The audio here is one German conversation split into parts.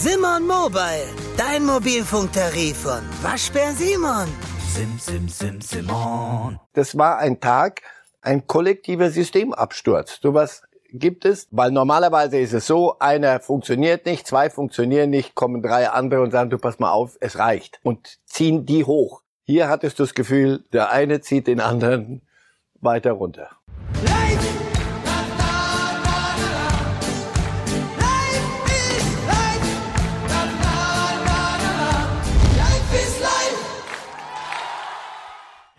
Simon Mobile, dein Mobilfunktarif von Waschbär Simon. Sim, sim, sim, Simon. Das war ein Tag, ein kollektiver Systemabsturz. Sowas gibt es, weil normalerweise ist es so, einer funktioniert nicht, zwei funktionieren nicht, kommen drei andere und sagen, du pass mal auf, es reicht und ziehen die hoch. Hier hattest du das Gefühl, der eine zieht den anderen weiter runter.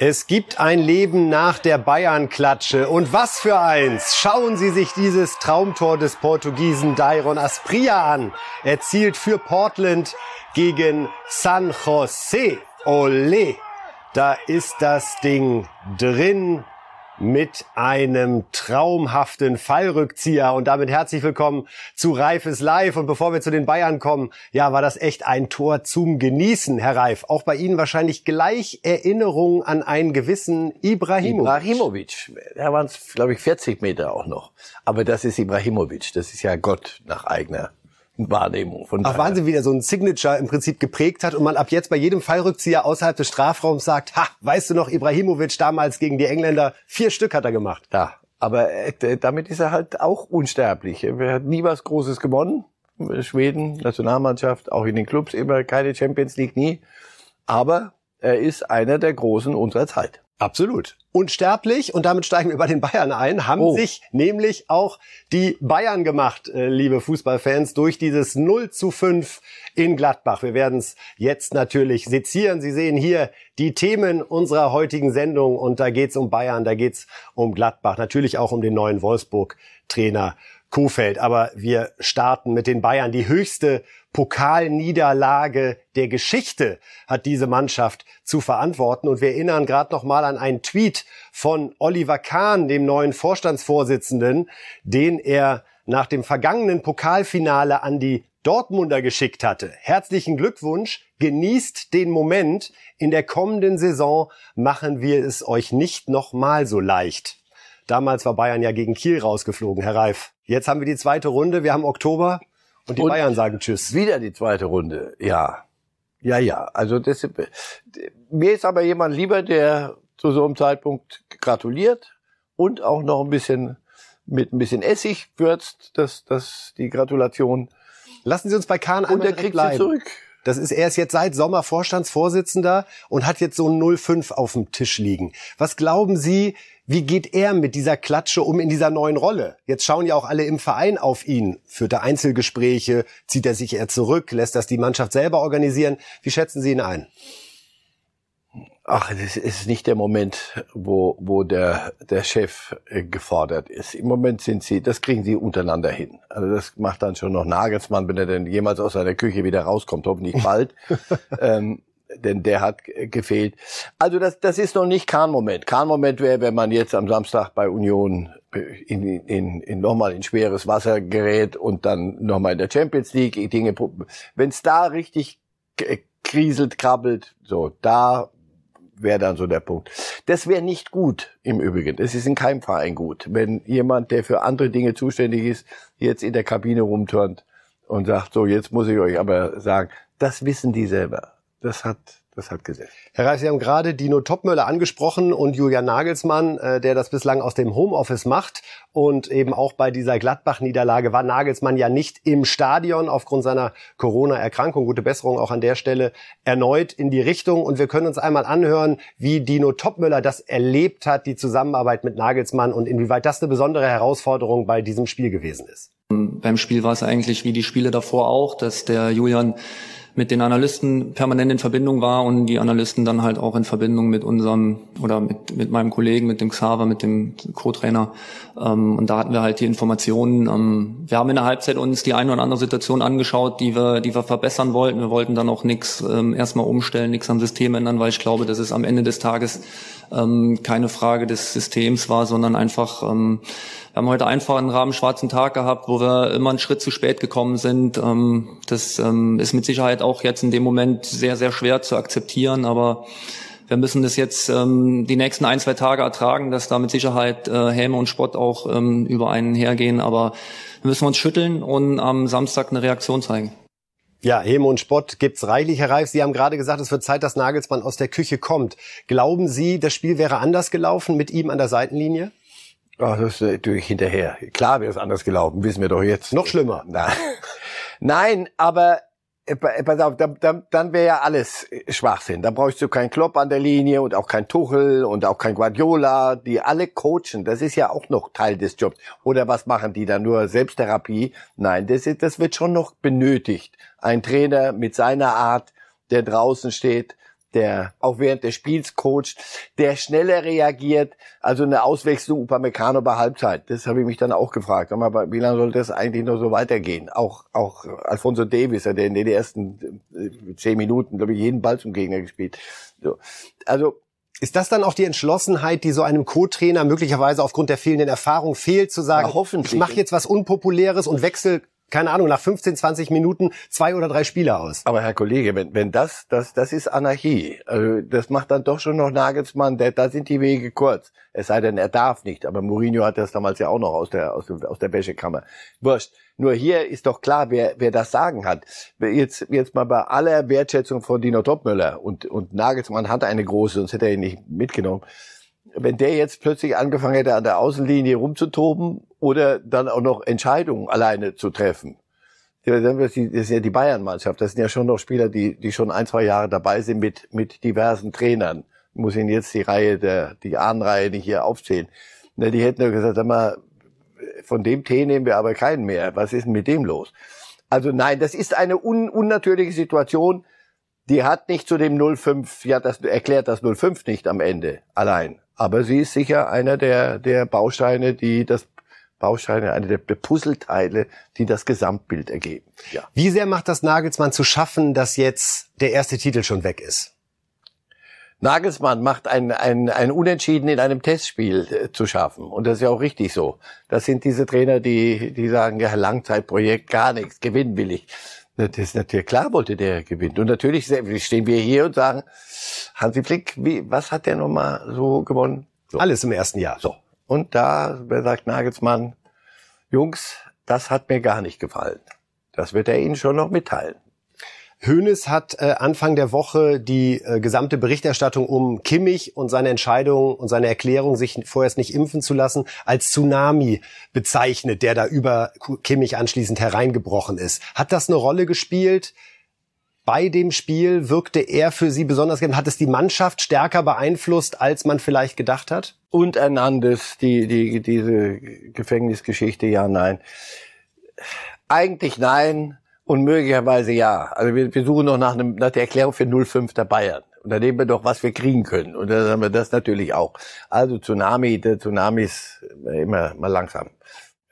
Es gibt ein Leben nach der Bayern-Klatsche. Und was für eins! Schauen Sie sich dieses Traumtor des Portugiesen Dairon Aspria an. Er zielt für Portland gegen San Jose. Ole! Da ist das Ding drin mit einem traumhaften Fallrückzieher. Und damit herzlich willkommen zu Reifes Live. Und bevor wir zu den Bayern kommen, ja, war das echt ein Tor zum Genießen, Herr Reif. Auch bei Ihnen wahrscheinlich gleich Erinnerung an einen gewissen Ibrahimovic. Ibrahimovic. Da waren es, glaube ich, 40 Meter auch noch. Aber das ist Ibrahimovic. Das ist ja Gott nach eigener Wahrnehmung. Von Ach, Wahnsinn, wie der so ein Signature im Prinzip geprägt hat und man ab jetzt bei jedem Fallrückzieher außerhalb des Strafraums sagt, ha, weißt du noch, Ibrahimovic damals gegen die Engländer, vier Stück hat er gemacht. Ja, aber äh, damit ist er halt auch unsterblich. Er hat nie was Großes gewonnen. Schweden, Nationalmannschaft, auch in den Clubs immer keine Champions League nie. Aber er ist einer der Großen unserer Zeit. Absolut. Unsterblich, und damit steigen wir bei den Bayern ein, haben Oh. sich nämlich auch die Bayern gemacht, äh, liebe Fußballfans, durch dieses 0 zu 5 in Gladbach. Wir werden es jetzt natürlich sezieren. Sie sehen hier die Themen unserer heutigen Sendung und da geht's um Bayern, da geht's um Gladbach, natürlich auch um den neuen Wolfsburg-Trainer Kofeld. Aber wir starten mit den Bayern. Die höchste Pokalniederlage der Geschichte hat diese Mannschaft zu verantworten. Und wir erinnern gerade noch mal an einen Tweet von Oliver Kahn, dem neuen Vorstandsvorsitzenden, den er nach dem vergangenen Pokalfinale an die Dortmunder geschickt hatte. Herzlichen Glückwunsch, genießt den Moment. In der kommenden Saison machen wir es euch nicht noch mal so leicht. Damals war Bayern ja gegen Kiel rausgeflogen, Herr Reif. Jetzt haben wir die zweite Runde, wir haben Oktober und die Und Bayern sagen Tschüss. Wieder die zweite Runde, ja. Ja, ja. Also das, mir ist aber jemand lieber, der zu so einem Zeitpunkt gratuliert und auch noch ein bisschen mit ein bisschen Essig würzt, dass das die Gratulation Lassen Sie uns bei Kahn und einmal er direkt kriegt bleiben. sie zurück. Das ist, er ist jetzt seit Sommer Vorstandsvorsitzender und hat jetzt so ein 05 auf dem Tisch liegen. Was glauben Sie, wie geht er mit dieser Klatsche um in dieser neuen Rolle? Jetzt schauen ja auch alle im Verein auf ihn. Führt er Einzelgespräche? Zieht er sich eher zurück? Lässt das die Mannschaft selber organisieren? Wie schätzen Sie ihn ein? Ach, das ist nicht der Moment, wo, wo der, der Chef äh, gefordert ist. Im Moment sind sie, das kriegen sie untereinander hin. Also das macht dann schon noch Nagelsmann, wenn er denn jemals aus seiner Küche wieder rauskommt, hoffentlich bald. ähm, denn der hat g- gefehlt. Also das, das ist noch nicht Kahn-Moment. Kahn-Moment wäre, wenn man jetzt am Samstag bei Union in, in, in nochmal in schweres Wasser gerät und dann nochmal in der Champions League Dinge, wenn es da richtig k- kriselt, krabbelt, so, da wäre dann so der Punkt. Das wäre nicht gut im Übrigen. Das ist in keinem Verein gut, wenn jemand, der für andere Dinge zuständig ist, jetzt in der Kabine rumturnt und sagt, so, jetzt muss ich euch aber sagen, das wissen die selber. Das hat, das hat gesetzt. Herr Reif, Sie haben gerade Dino Topmöller angesprochen und Julian Nagelsmann, äh, der das bislang aus dem Homeoffice macht. Und eben auch bei dieser Gladbach-Niederlage war Nagelsmann ja nicht im Stadion aufgrund seiner Corona-Erkrankung. Gute Besserung auch an der Stelle erneut in die Richtung. Und wir können uns einmal anhören, wie Dino Topmöller das erlebt hat, die Zusammenarbeit mit Nagelsmann und inwieweit das eine besondere Herausforderung bei diesem Spiel gewesen ist. Beim Spiel war es eigentlich wie die Spiele davor auch, dass der Julian mit den Analysten permanent in Verbindung war und die Analysten dann halt auch in Verbindung mit unserem oder mit, mit meinem Kollegen, mit dem Xaver, mit dem Co-Trainer. Ähm, und da hatten wir halt die Informationen. Ähm, wir haben in der Halbzeit uns die eine oder andere Situation angeschaut, die wir, die wir verbessern wollten. Wir wollten dann auch nichts ähm, erstmal umstellen, nichts am System ändern, weil ich glaube, dass es am Ende des Tages ähm, keine Frage des Systems war, sondern einfach, ähm, wir haben heute einfach einen rabenschwarzen Tag gehabt, wo wir immer einen Schritt zu spät gekommen sind. Ähm, das ähm, ist mit Sicherheit auch jetzt in dem Moment sehr, sehr schwer zu akzeptieren, aber wir müssen das jetzt ähm, die nächsten ein, zwei Tage ertragen, dass da mit Sicherheit äh, Häme und Spott auch ähm, über einen hergehen, aber wir müssen uns schütteln und am Samstag eine Reaktion zeigen. Ja, Häme und Spott gibt's reichlich, Herr Reif. Sie haben gerade gesagt, es wird Zeit, dass Nagelsmann aus der Küche kommt. Glauben Sie, das Spiel wäre anders gelaufen mit ihm an der Seitenlinie? Ach, das ist natürlich hinterher. Klar wäre es anders gelaufen, wissen wir doch jetzt. Noch schlimmer. Nein, Nein aber äh, pass auf, dann, dann, dann wäre ja alles Schwachsinn. Da brauchst du keinen Klopp an der Linie und auch kein Tuchel und auch kein Guardiola, die alle coachen. Das ist ja auch noch Teil des Jobs. Oder was machen die da nur? Selbsttherapie? Nein, das, ist, das wird schon noch benötigt. Ein Trainer mit seiner Art, der draußen steht, der auch während des Spiels coacht, der schneller reagiert, also eine Auswechslung Upamecano bei Halbzeit. Das habe ich mich dann auch gefragt. Aber wie lange soll das eigentlich noch so weitergehen? Auch, auch Alfonso Davis, der in den ersten äh, zehn Minuten, glaube ich, jeden Ball zum Gegner gespielt. So. Also, ist das dann auch die Entschlossenheit, die so einem Co-Trainer möglicherweise aufgrund der fehlenden Erfahrung fehlt, zu sagen, ja, ich mache jetzt was Unpopuläres und wechsle keine Ahnung, nach 15, 20 Minuten zwei oder drei Spieler aus. Aber Herr Kollege, wenn, wenn das, das, das ist Anarchie. Also das macht dann doch schon noch Nagelsmann, der, da sind die Wege kurz. Es sei denn, er darf nicht. Aber Mourinho hat das damals ja auch noch aus der, aus, der, aus der Wäschekammer. Wurscht. Nur hier ist doch klar, wer, wer das Sagen hat. Jetzt, jetzt mal bei aller Wertschätzung von Dino Topmöller und, und Nagelsmann hat eine große, sonst hätte er ihn nicht mitgenommen wenn der jetzt plötzlich angefangen hätte, an der Außenlinie rumzutoben oder dann auch noch Entscheidungen alleine zu treffen. Das ist ja die Bayern-Mannschaft. Das sind ja schon noch Spieler, die, die schon ein, zwei Jahre dabei sind mit, mit diversen Trainern. Ich muss Ihnen jetzt die Reihe der, die Ahnenreihe nicht hier aufzählen. Die hätten ja gesagt, sag mal, von dem Tee nehmen wir aber keinen mehr. Was ist denn mit dem los? Also nein, das ist eine un unnatürliche Situation. Die hat nicht zu dem 05, ja, das erklärt das 05 nicht am Ende allein. Aber sie ist sicher einer der, der Bausteine, die das Bausteine, eine der Puzzleteile, die das Gesamtbild ergeben. Ja. Wie sehr macht das Nagelsmann zu schaffen, dass jetzt der erste Titel schon weg ist? Nagelsmann macht ein, ein, ein Unentschieden in einem Testspiel äh, zu schaffen. Und das ist ja auch richtig so. Das sind diese Trainer, die, die sagen, ja, Langzeitprojekt, gar nichts, gewinnen will ich. Das ist natürlich klar, wollte der gewinnen. Und natürlich stehen wir hier und sagen, Hansi Flick, wie, was hat der nochmal so gewonnen? So. Alles im ersten Jahr. So. Und da sagt Nagelsmann, Jungs, das hat mir gar nicht gefallen. Das wird er Ihnen schon noch mitteilen. Hoeneß hat äh, Anfang der Woche die äh, gesamte Berichterstattung um Kimmich und seine Entscheidung und seine Erklärung, sich vorerst nicht impfen zu lassen, als Tsunami bezeichnet, der da über Kimmich anschließend hereingebrochen ist. Hat das eine Rolle gespielt? Bei dem Spiel wirkte er für Sie besonders, hat es die Mannschaft stärker beeinflusst, als man vielleicht gedacht hat? Und Hernandez, die, die, diese Gefängnisgeschichte, ja, nein. Eigentlich nein und möglicherweise ja. Also wir, wir suchen noch nach, einem, nach der Erklärung für 05 der Bayern. Und da nehmen wir doch, was wir kriegen können. Und dann haben wir das natürlich auch. Also Tsunami, der Tsunami ist immer mal langsam.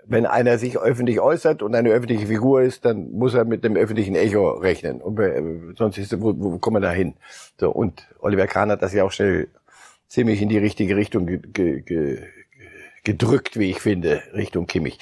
Wenn einer sich öffentlich äußert und eine öffentliche Figur ist, dann muss er mit dem öffentlichen Echo rechnen. Und wir, sonst ist, wo, wo kommen wir da hin? So, und Oliver Kahn hat das ja auch schnell ziemlich in die richtige Richtung ge, ge, ge, gedrückt, wie ich finde, Richtung Kimmich.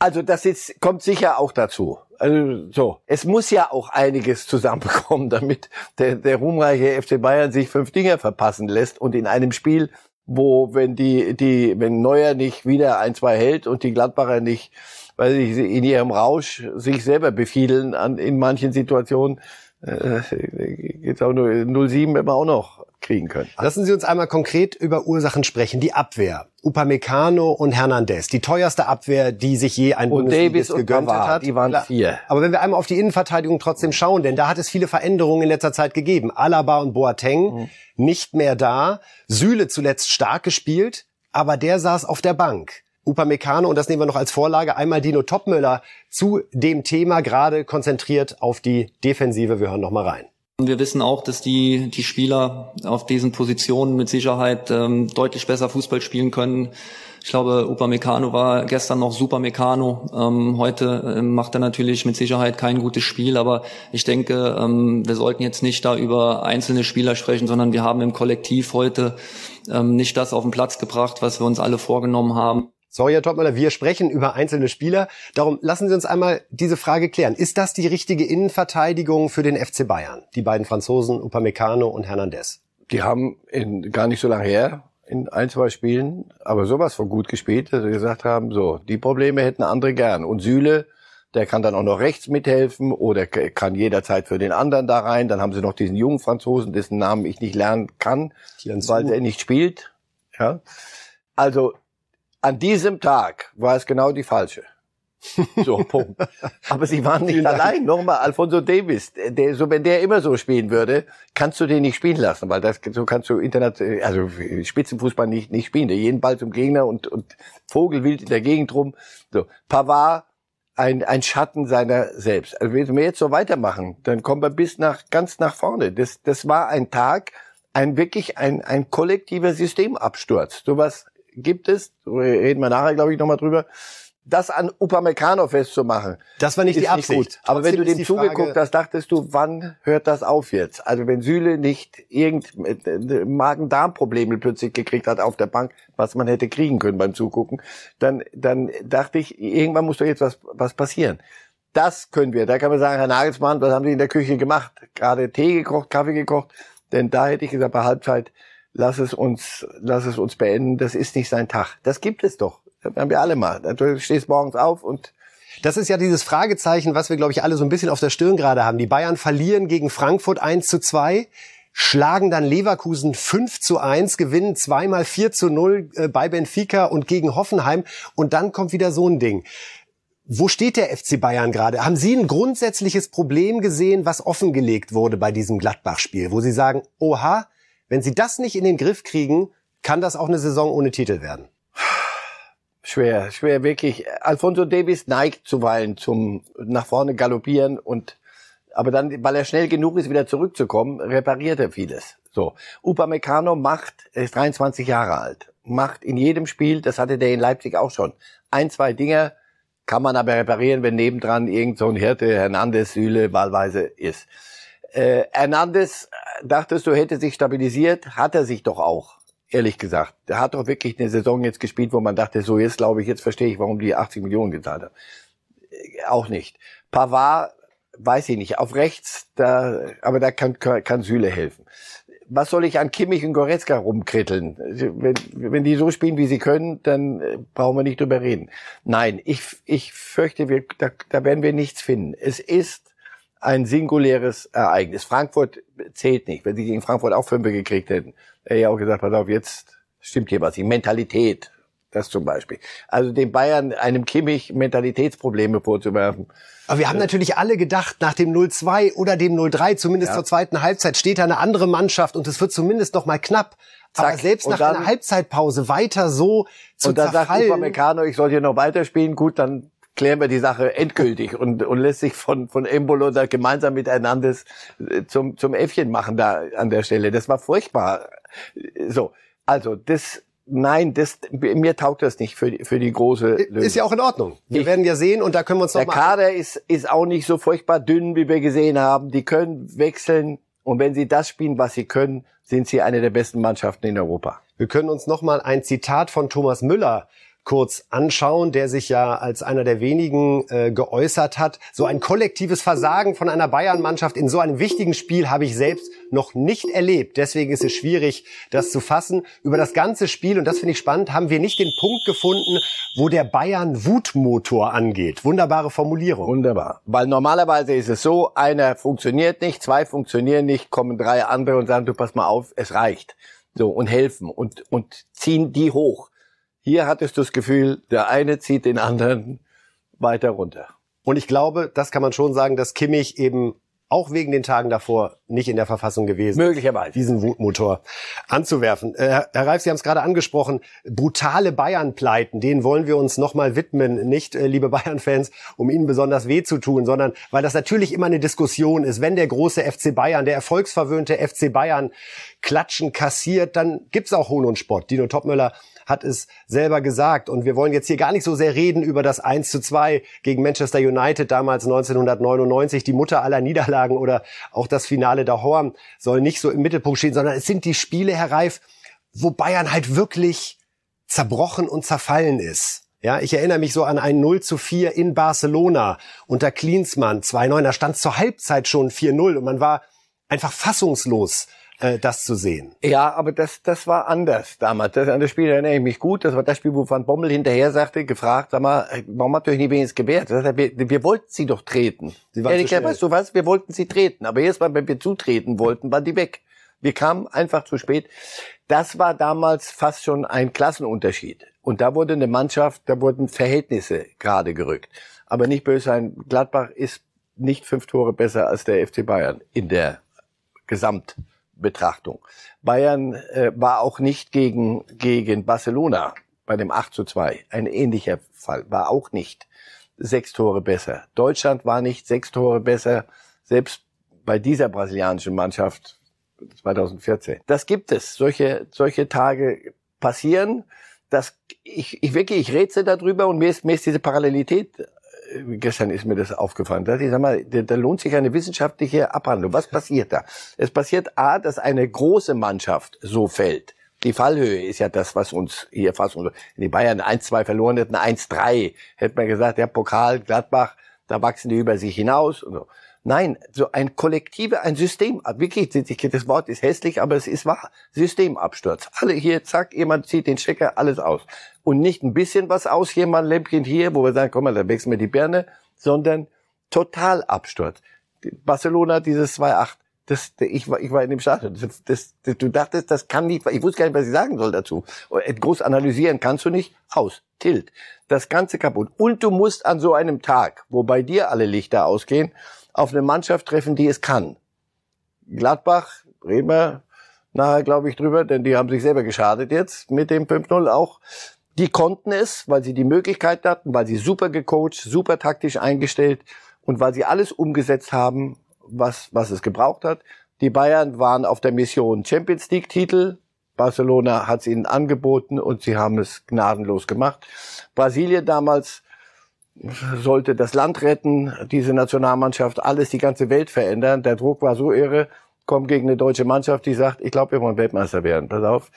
Also das ist, kommt sicher auch dazu. Also so, es muss ja auch einiges zusammenkommen, damit der, der ruhmreiche FC Bayern sich fünf Dinger verpassen lässt und in einem Spiel, wo wenn die die wenn Neuer nicht wieder ein zwei hält und die Gladbacher nicht, weil sie in ihrem Rausch sich selber befiedeln an in manchen Situationen, äh, geht's auch nur 07 immer auch noch kriegen können. Lassen Sie uns einmal konkret über Ursachen sprechen. Die Abwehr. Upamecano und Hernandez. Die teuerste Abwehr, die sich je ein und Davis gegönnt Pavard, hat. Die waren vier. Aber wenn wir einmal auf die Innenverteidigung trotzdem schauen, denn da hat es viele Veränderungen in letzter Zeit gegeben. Alaba und Boateng mhm. nicht mehr da. Süle zuletzt stark gespielt, aber der saß auf der Bank. Upamecano, und das nehmen wir noch als Vorlage, einmal Dino Topmüller zu dem Thema gerade konzentriert auf die Defensive. Wir hören noch mal rein. Wir wissen auch, dass die, die Spieler auf diesen Positionen mit Sicherheit ähm, deutlich besser Fußball spielen können. Ich glaube, Upamecano war gestern noch super Meccano. Ähm, heute ähm, macht er natürlich mit Sicherheit kein gutes Spiel, aber ich denke, ähm, wir sollten jetzt nicht da über einzelne Spieler sprechen, sondern wir haben im Kollektiv heute ähm, nicht das auf den Platz gebracht, was wir uns alle vorgenommen haben. Sorry, Herr Topmüller, wir sprechen über einzelne Spieler. Darum lassen Sie uns einmal diese Frage klären. Ist das die richtige Innenverteidigung für den FC Bayern? Die beiden Franzosen, Upamecano und Hernandez. Die haben in, gar nicht so lange her in ein, zwei Spielen, aber sowas von gut gespielt, dass sie gesagt haben, so, die Probleme hätten andere gern. Und Süle, der kann dann auch noch rechts mithelfen oder kann jederzeit für den anderen da rein. Dann haben sie noch diesen jungen Franzosen, dessen Namen ich nicht lernen kann, weil er nicht spielt. Ja. Also an diesem Tag war es genau die falsche. So, Punkt. Aber sie waren nicht allein. Nochmal, Alfonso Davis, der, so, wenn der immer so spielen würde, kannst du den nicht spielen lassen, weil das, so kannst du Internet, also Spitzenfußball nicht, nicht spielen. Der jeden Ball zum Gegner und, und Vogelwild in der Gegend rum. So, Pavard, ein, ein Schatten seiner selbst. Also wenn wir jetzt so weitermachen, dann kommen wir bis nach, ganz nach vorne. Das, das war ein Tag, ein wirklich ein, ein kollektiver Systemabsturz. Sowas gibt es, reden wir nachher, glaube ich, nochmal drüber das an Upamecano festzumachen. Das war nicht die Absicht. Nicht Aber wenn du dem zugeguckt hast, dachtest du, wann hört das auf jetzt? Also wenn Süle nicht irgend äh, Magen-Darm-Probleme plötzlich gekriegt hat auf der Bank, was man hätte kriegen können beim Zugucken, dann, dann dachte ich, irgendwann muss doch jetzt was, was passieren. Das können wir. Da kann man sagen, Herr Nagelsmann, was haben Sie in der Küche gemacht? Gerade Tee gekocht, Kaffee gekocht? Denn da hätte ich gesagt, bei Halbzeit, lass es uns, lass es uns beenden. Das ist nicht sein Tag. Das gibt es doch. Das haben wir alle mal. Du stehst morgens auf und das ist ja dieses Fragezeichen, was wir, glaube ich, alle so ein bisschen auf der Stirn gerade haben. Die Bayern verlieren gegen Frankfurt 1 zu 2, schlagen dann Leverkusen 5 zu 1, gewinnen zweimal 4 zu 0 äh, bei Benfica und gegen Hoffenheim. Und dann kommt wieder so ein Ding. Wo steht der FC Bayern gerade? Haben Sie ein grundsätzliches Problem gesehen, was offengelegt wurde bei diesem Gladbach-Spiel, wo Sie sagen, oha, wenn Sie das nicht in den Griff kriegen, kann das auch eine Saison ohne Titel werden? Schwer, schwer wirklich. Alfonso Davis neigt zuweilen zum nach vorne galoppieren und aber dann, weil er schnell genug ist, wieder zurückzukommen, repariert er vieles. So. Upamecano macht, er ist 23 Jahre alt, macht in jedem Spiel, das hatte der in Leipzig auch schon, ein, zwei Dinge kann man aber reparieren, wenn nebendran irgend so ein Hirte, Hernandez, Süle, wahlweise ist. Äh, Hernandez, dachtest du, hätte sich stabilisiert, hat er sich doch auch ehrlich gesagt. Der hat doch wirklich eine Saison jetzt gespielt, wo man dachte, so jetzt glaube ich, jetzt verstehe ich, warum die 80 Millionen gezahlt haben. Äh, auch nicht. Pavard, weiß ich nicht, auf rechts, da, aber da kann, kann Süle helfen. Was soll ich an Kimmich und Goretzka rumkritteln? Wenn, wenn die so spielen, wie sie können, dann äh, brauchen wir nicht drüber reden. Nein, ich, ich fürchte, wir, da, da werden wir nichts finden. Es ist ein singuläres Ereignis. Frankfurt zählt nicht. Wenn sie gegen Frankfurt auch Fünfe gekriegt hätten, er ja auch gesagt, pass auf, jetzt stimmt hier was. Die Mentalität, das zum Beispiel. Also den Bayern einem Kimmich Mentalitätsprobleme vorzuwerfen. Aber wir haben natürlich alle gedacht, nach dem 0-2 oder dem 0-3, zumindest ja. zur zweiten Halbzeit, steht da eine andere Mannschaft und es wird zumindest noch mal knapp. Zack. Aber selbst nach dann, einer Halbzeitpause weiter so zu Und dann zerfallen. sagt Upamecano, ich soll hier noch weiterspielen. Gut, dann klären wir die Sache endgültig und, und lässt sich von, von Embolo da gemeinsam mit Hernandez äh, zum, zum Äffchen machen da an der Stelle. Das war furchtbar. So, also das, nein, das, mir taugt das nicht für, die für die große Lösung. Ist ja auch in Ordnung. Wir ich, werden ja sehen und da können wir uns noch Der Kader ist, ist auch nicht so furchtbar dünn, wie wir gesehen haben. Die können wechseln und wenn sie das spielen, was sie können, sind sie eine der besten Mannschaften in Europa. Wir können uns noch mal ein Zitat von Thomas Müller kurz anschauen, der sich ja als einer der wenigen äh, geäußert hat. So ein kollektives Versagen von einer Bayern-Mannschaft in so einem wichtigen Spiel habe ich selbst noch nicht erlebt. Deswegen ist es schwierig, das zu fassen. Über das ganze Spiel, und das finde ich spannend, haben wir nicht den Punkt gefunden, wo der Bayern-Wutmotor angeht. Wunderbare Formulierung. Wunderbar. Weil normalerweise ist es so, einer funktioniert nicht, zwei funktionieren nicht, kommen drei andere und sagen, du pass mal auf, es reicht. So, und helfen und, und ziehen die hoch. Hier hattest du das Gefühl, der eine zieht den anderen weiter runter. Und ich glaube, das kann man schon sagen, dass Kimmich eben auch wegen den Tagen davor nicht in der Verfassung gewesen. Möglicherweise. Diesen Wutmotor anzuwerfen. Äh, Herr Reif, Sie haben es gerade angesprochen. Brutale Bayern-Pleiten, denen wollen wir uns nochmal widmen. Nicht, äh, liebe Bayern-Fans, um Ihnen besonders weh zu tun, sondern weil das natürlich immer eine Diskussion ist. Wenn der große FC Bayern, der erfolgsverwöhnte FC Bayern Klatschen kassiert, dann gibt's auch Hohn und Spott. Dino Topmöller hat es selber gesagt. Und wir wollen jetzt hier gar nicht so sehr reden über das 1 zu 2 gegen Manchester United damals 1999, die Mutter aller Niederlagen oder auch das Finale der Horn soll nicht so im Mittelpunkt stehen, sondern es sind die Spiele, Herr Reif, wo Bayern halt wirklich zerbrochen und zerfallen ist. Ja, ich erinnere mich so an ein 0 zu 4 in Barcelona unter Klinsmann 2-9. Da stand zur Halbzeit schon 4-0 und man war einfach fassungslos äh, das zu sehen. Ja, aber das, das war anders damals. Das, an das Spiel erinnere ich mich gut. Das war das Spiel, wo Van Bommel hinterher sagte, gefragt, sag mal, warum habt ihr euch nicht wenigstens gewehrt? Er, wir, wir wollten sie doch treten. Sie waren Ehrlich, zu schnell. weißt du was? Wir wollten sie treten. Aber jetzt, wenn wir zutreten wollten, waren die weg. Wir kamen einfach zu spät. Das war damals fast schon ein Klassenunterschied. Und da wurde eine Mannschaft, da wurden Verhältnisse gerade gerückt. Aber nicht böse sein, Gladbach ist nicht fünf Tore besser als der FC Bayern in der Gesamtbetrachtung. Bayern äh, war auch nicht gegen, gegen Barcelona bei dem 8 zu 2. Ein ähnlicher Fall. War auch nicht sechs Tore besser. Deutschland war nicht sechs Tore besser, selbst bei dieser brasilianischen Mannschaft 2014. Das gibt es. Solche, solche Tage passieren. Das, ich, ich wirklich, ich rätsel darüber und mir ist, mir ist diese Parallelität gestern ist mir das aufgefallen. Da, ich sag mal, da, da lohnt sich eine wissenschaftliche Abhandlung. Was passiert da? Es passiert A, dass eine große Mannschaft so fällt. Die Fallhöhe ist ja das, was uns hier fast, wenn die Bayern 1-2 verloren hätten, 1-3, hätte man gesagt, der Pokal, Gladbach, da wachsen die über sich hinaus. Und so. Nein, so ein kollektive, ein System, wirklich, das Wort ist hässlich, aber es ist wahr. Systemabsturz. Alle hier, zack, jemand zieht den Stecker, alles aus. Und nicht ein bisschen was aus, hier mal ein Lämpchen hier, wo wir sagen, komm mal, da wechseln wir die Birne, sondern Totalabsturz. Barcelona, dieses 2-8. Das, ich war, ich war in dem Stadion. Das, das, das, du dachtest, das kann nicht, ich wusste gar nicht, was ich sagen soll dazu. Groß analysieren kannst du nicht. Aus. Tilt. Das Ganze kaputt. Und du musst an so einem Tag, wo bei dir alle Lichter ausgehen, auf eine Mannschaft treffen, die es kann. Gladbach, wir nachher, glaube ich, drüber, denn die haben sich selber geschadet jetzt mit dem 5-0 auch. Die konnten es, weil sie die Möglichkeit hatten, weil sie super gecoacht, super taktisch eingestellt und weil sie alles umgesetzt haben, was, was es gebraucht hat. Die Bayern waren auf der Mission Champions League Titel. Barcelona hat es ihnen angeboten und sie haben es gnadenlos gemacht. Brasilien damals sollte das Land retten, diese Nationalmannschaft, alles, die ganze Welt verändern. Der Druck war so irre, kommt gegen eine deutsche Mannschaft, die sagt, ich glaube, wir wollen Weltmeister werden. Pass auf.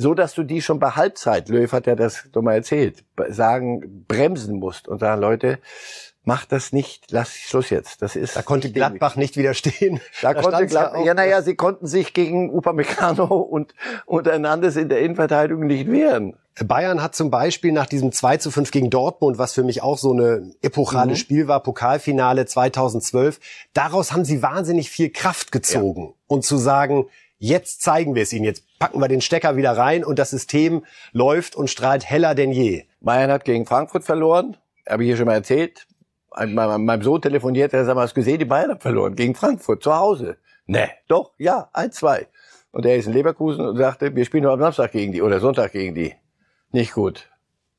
So, dass du die schon bei Halbzeit, Löw hat ja das doch mal erzählt, sagen, bremsen musst und sagen, Leute, mach das nicht, lass Schluss jetzt. Das ist Da konnte Gladbach nicht widerstehen. da, Da konnte Gladbach, ja, naja, sie konnten sich gegen Upamecano und, und Hernandez in der Innenverteidigung nicht wehren. Bayern hat zum Beispiel nach diesem 2 zu 5 gegen Dortmund, was für mich auch so eine epochale Spiel war, Pokalfinale 2012, daraus haben sie wahnsinnig viel Kraft gezogen. Und zu sagen, jetzt zeigen wir es ihnen, jetzt packen wir den Stecker wieder rein und das System läuft und strahlt heller denn je. Bayern hat gegen Frankfurt verloren, habe ich hier schon mal erzählt. Ein- Mein, meinem Sohn telefoniert, er sagt mal, hast gesehen, die Bayern haben verloren gegen Frankfurt zu Hause. Ne, doch, ja, 1-2. Und er ist in Leverkusen und sagte, wir spielen nur am Samstag gegen die oder Sonntag gegen die. Nicht gut.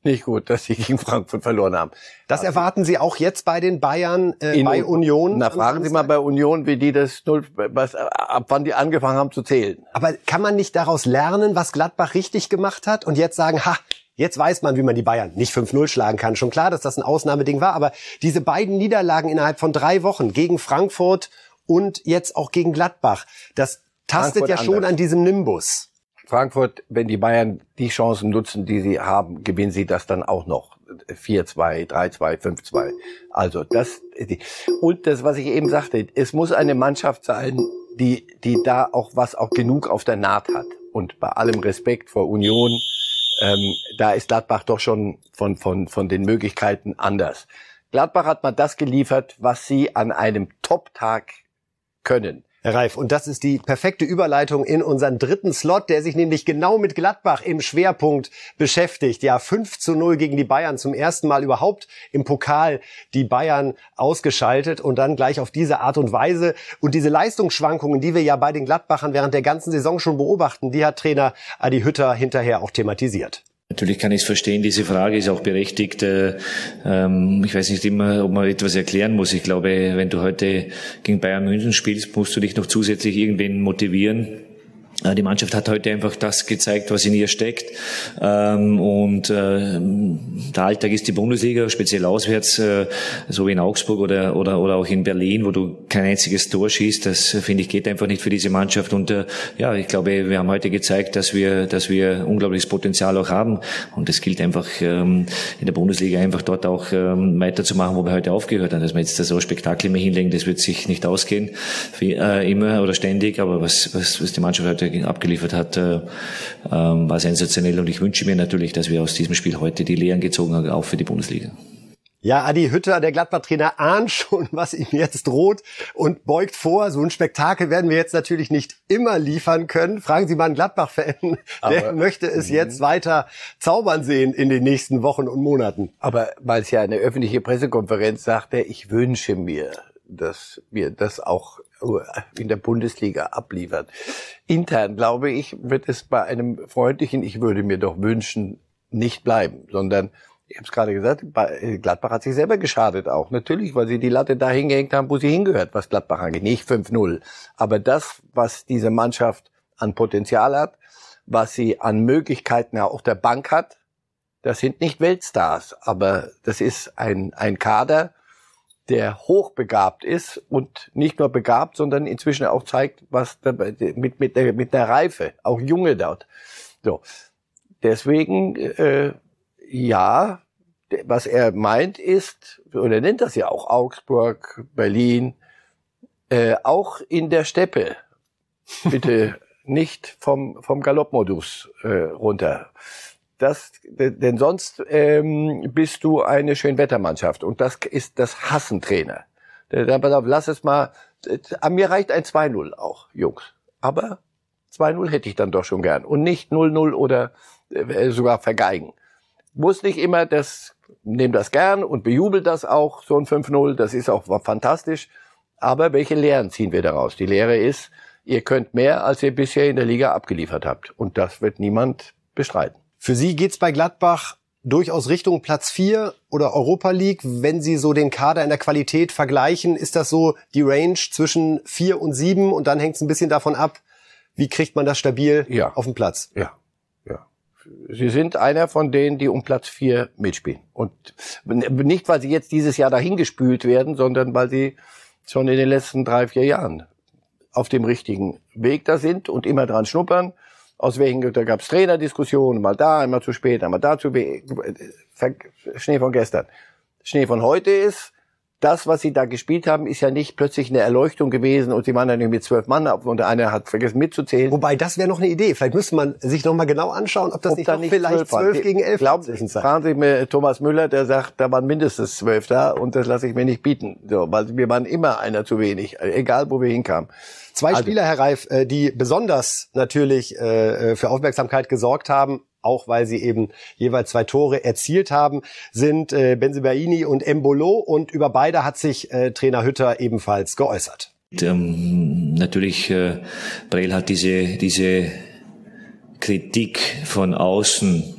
Nicht gut, dass sie gegen Frankfurt verloren haben. Das erwarten Sie auch jetzt bei den Bayern, äh, In- bei Union. Na, fragen Sie mal bei Union, wie die das null, was, ab wann die angefangen haben zu zählen. Aber kann man nicht daraus lernen, was Gladbach richtig gemacht hat und jetzt sagen, ha, jetzt weiß man, wie man die Bayern nicht 5-0 schlagen kann. Schon klar, dass das ein Ausnahmeding war, aber diese beiden Niederlagen innerhalb von drei Wochen gegen Frankfurt und jetzt auch gegen Gladbach, das tastet Frankfurt ja schon anders. an diesem Nimbus. Frankfurt, wenn die Bayern die Chancen nutzen, die sie haben, gewinnen sie das dann auch noch. 4-2, 3-2, 5-2. Also das, und das, was ich eben sagte, es muss eine Mannschaft sein, die, die da auch was auch genug auf der Naht hat. Und bei allem Respekt vor Union, ähm, da ist Gladbach doch schon von, von, von den Möglichkeiten anders. Gladbach hat mal das geliefert, was sie an einem Top-Tag können. Herr Reif, und das ist die perfekte Überleitung in unseren dritten Slot, der sich nämlich genau mit Gladbach im Schwerpunkt beschäftigt. Ja, 5 zu 0 gegen die Bayern, zum ersten Mal überhaupt im Pokal die Bayern ausgeschaltet und dann gleich auf diese Art und Weise. Und diese Leistungsschwankungen, die wir ja bei den Gladbachern während der ganzen Saison schon beobachten, die hat Trainer Adi Hütter hinterher auch thematisiert. Natürlich kann ich es verstehen, diese Frage ist auch berechtigt. Äh, ähm, ich weiß nicht immer, ob man etwas erklären muss. Ich glaube, wenn du heute gegen Bayern München spielst, musst du dich noch zusätzlich irgendwen motivieren. Äh, die Mannschaft hat heute einfach das gezeigt, was in ihr steckt. Ähm, und äh, der Alltag ist die Bundesliga, speziell auswärts, äh, so wie in Augsburg oder, oder, oder auch in Berlin, wo du kein einziges Tor schießt. Das, finde ich, geht einfach nicht für diese Mannschaft. Und ja, ich glaube, wir haben heute gezeigt, dass wir, dass wir unglaubliches Potenzial auch haben. Und es gilt einfach ähm, in der Bundesliga einfach dort auch ähm, weiterzumachen, wo wir heute aufgehört haben. Dass wir jetzt da so Spektakel mehr hinlegen, das wird sich nicht ausgehen, wie, immer oder ständig. Aber was, was, was die Mannschaft heute abgeliefert hat, äh, ähm, war sensationell. Und ich wünsche mir natürlich, dass wir aus diesem Spiel heute die Lehren gezogen haben, auch für die Bundesliga. Ja, Adi Hütter, der Gladbach-Trainer, ahnt schon, was ihm jetzt droht und beugt vor. So ein Spektakel werden wir jetzt natürlich nicht immer liefern können. Fragen Sie mal einen Gladbach-Fan, der möchte es mhm. jetzt weiter zaubern sehen in den nächsten Wochen und Monaten. Aber weil es ja eine öffentliche Pressekonferenz sagte, ich wünsche mir, dass wir das auch in der Bundesliga abliefert. Intern, glaube ich, wird es bei einem freundlichen, ich würde mir doch wünschen, nicht bleiben, sondern ich habe es gerade gesagt, Gladbach hat sich selber geschadet auch. Natürlich, weil sie die Latte da hingehängt haben, wo sie hingehört, was Gladbach angeht. Nicht 5-0. Aber das, was diese Mannschaft an Potenzial hat, was sie an Möglichkeiten auf der Bank hat, das sind nicht Weltstars, aber das ist ein, ein Kader, der hochbegabt ist und nicht nur begabt, sondern inzwischen auch zeigt, was mit, mit, der, mit der Reife, auch Junge dort. So. Deswegen, äh, ja, was er meint ist, und er nennt das ja auch Augsburg, Berlin, äh, auch in der Steppe, bitte nicht vom, vom Galoppmodus äh, runter. Das, denn sonst ähm, bist du eine Schönwettermannschaft und das ist das Hassentrainer. Lass es mal. An mir reicht ein 2-0 auch, Jungs. Aber 2-0 hätte ich dann doch schon gern. Und nicht 0-0 oder äh, sogar vergeigen. Muss nicht immer das, nehm das gern und bejubelt das auch, so ein 5-0, das ist auch fantastisch. Aber welche Lehren ziehen wir daraus? Die Lehre ist, ihr könnt mehr, als ihr bisher in der Liga abgeliefert habt. Und das wird niemand bestreiten. Für Sie geht's bei Gladbach durchaus Richtung Platz 4 oder Europa League. Wenn Sie so den Kader in der Qualität vergleichen, ist das so die Range zwischen 4 und 7 und dann hängt es ein bisschen davon ab, wie kriegt man das stabil ja. auf den Platz? Ja, ja. Sie sind einer von denen, die um Platz 4 mitspielen. Und nicht, weil sie jetzt dieses Jahr dahin gespült werden, sondern weil sie schon in den letzten drei, vier Jahren auf dem richtigen Weg da sind und immer dran schnuppern aus welchen da gab es Trainerdiskussionen, mal da, immer zu spät, einmal da zu Schnee von gestern. Schnee von heute ist, das, was sie da gespielt haben, ist ja nicht plötzlich eine Erleuchtung gewesen und sie waren dann irgendwie zwölf Mann und einer hat vergessen mitzuzählen. Wobei, das wäre noch eine Idee. Vielleicht müsste man sich noch mal genau anschauen, ob das ob nicht, da nicht vielleicht zwölf gegen elf Glauben Sie, fragen Sie mir Thomas Müller, der sagt, da waren mindestens zwölf da und das lasse ich mir nicht bieten. So, weil wir waren immer einer zu wenig, egal wo wir hinkamen. Zwei also. Spieler, Herr Reif, äh, die besonders natürlich äh, äh, für Aufmerksamkeit gesorgt haben, auch weil sie eben jeweils zwei Tore erzielt haben, sind äh, Benzibaini und Embolo und über beide hat sich äh, Trainer Hütter ebenfalls geäußert. Ähm, natürlich, äh, Brel hat diese, diese Kritik von außen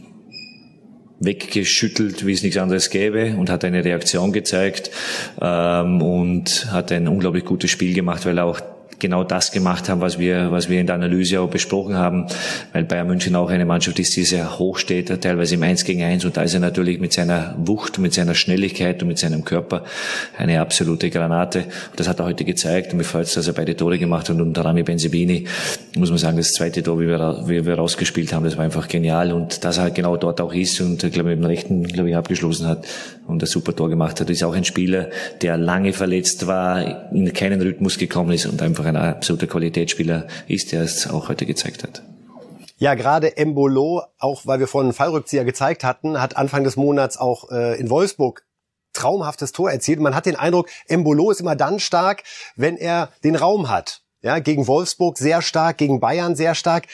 weggeschüttelt, wie es nichts anderes gäbe und hat eine Reaktion gezeigt ähm, und hat ein unglaublich gutes Spiel gemacht, weil er auch genau das gemacht haben, was wir, was wir in der Analyse auch besprochen haben, weil Bayern München auch eine Mannschaft ist, die sehr hoch steht, teilweise im 1 gegen 1 und da ist er natürlich mit seiner Wucht, mit seiner Schnelligkeit und mit seinem Körper eine absolute Granate. Und das hat er heute gezeigt und mir freut es, dass er beide Tore gemacht hat und Rami Benzebini, muss man sagen, das zweite Tor, wie wir, wie wir rausgespielt haben, das war einfach genial und dass er halt genau dort auch ist und, glaube ich, mit dem Rechten, glaube ich, abgeschlossen hat und ein super Tor gemacht hat. Das ist auch ein Spieler, der lange verletzt war, in keinen Rhythmus gekommen ist und einfach ein absoluter Qualitätsspieler ist, der es auch heute gezeigt hat. Ja, gerade Embolo, auch weil wir vorhin einen Fallrückzieher gezeigt hatten, hat Anfang des Monats auch äh, in Wolfsburg traumhaftes Tor erzielt. Man hat den Eindruck, Embolo ist immer dann stark, wenn er den Raum hat. Ja, gegen Wolfsburg sehr stark, gegen Bayern sehr stark.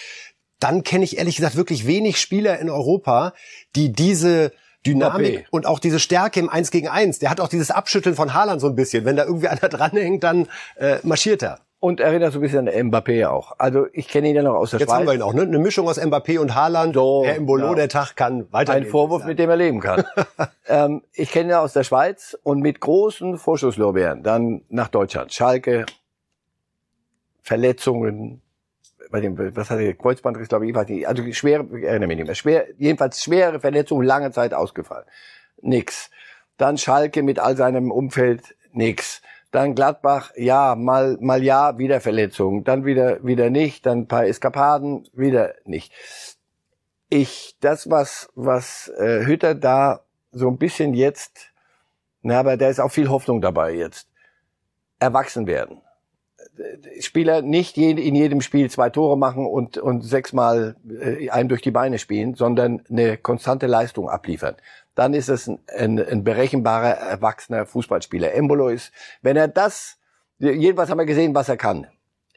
Dann kenne ich ehrlich gesagt wirklich wenig Spieler in Europa, die diese Dynamik okay. und auch diese Stärke im Eins gegen Eins. Der hat auch dieses Abschütteln von Haaland so ein bisschen. Wenn da irgendwie einer dranhängt, dann äh, marschiert er. Und erinnert so ein bisschen an Mbappé auch. Also ich kenne ihn ja noch aus der Jetzt Schweiz. Jetzt haben wir ihn auch, ne? Eine Mischung aus Mbappé und Haaland. So, Herr Imbolo, ja. der Tag kann weiter. Ein Vorwurf, mit dem er leben kann. ähm, ich kenne ihn ja aus der Schweiz und mit großen Vorschusslorbeeren dann nach Deutschland. Schalke, Verletzungen, bei dem, was hat er, Kreuzbandriss, glaube ich, ich weiß nicht, also schwere, ich erinnere mich nicht mehr, schwer, jedenfalls schwere Verletzung, lange Zeit ausgefallen. Nix. Dann Schalke mit all seinem Umfeld, nix. Dann Gladbach, ja, mal, mal ja, wieder Verletzung. Dann wieder, wieder nicht. Dann ein paar Eskapaden, wieder nicht. Ich, das, was, was äh, Hütter da so ein bisschen jetzt, na, aber da ist auch viel Hoffnung dabei jetzt, erwachsen werden. Spieler nicht in jedem Spiel zwei Tore machen und, und sechsmal äh, einen durch die Beine spielen, sondern eine konstante Leistung abliefern. Dann ist es ein, ein, ein berechenbarer, erwachsener Fußballspieler. Embolo ist, wenn er das, jedenfalls haben wir gesehen, was er kann.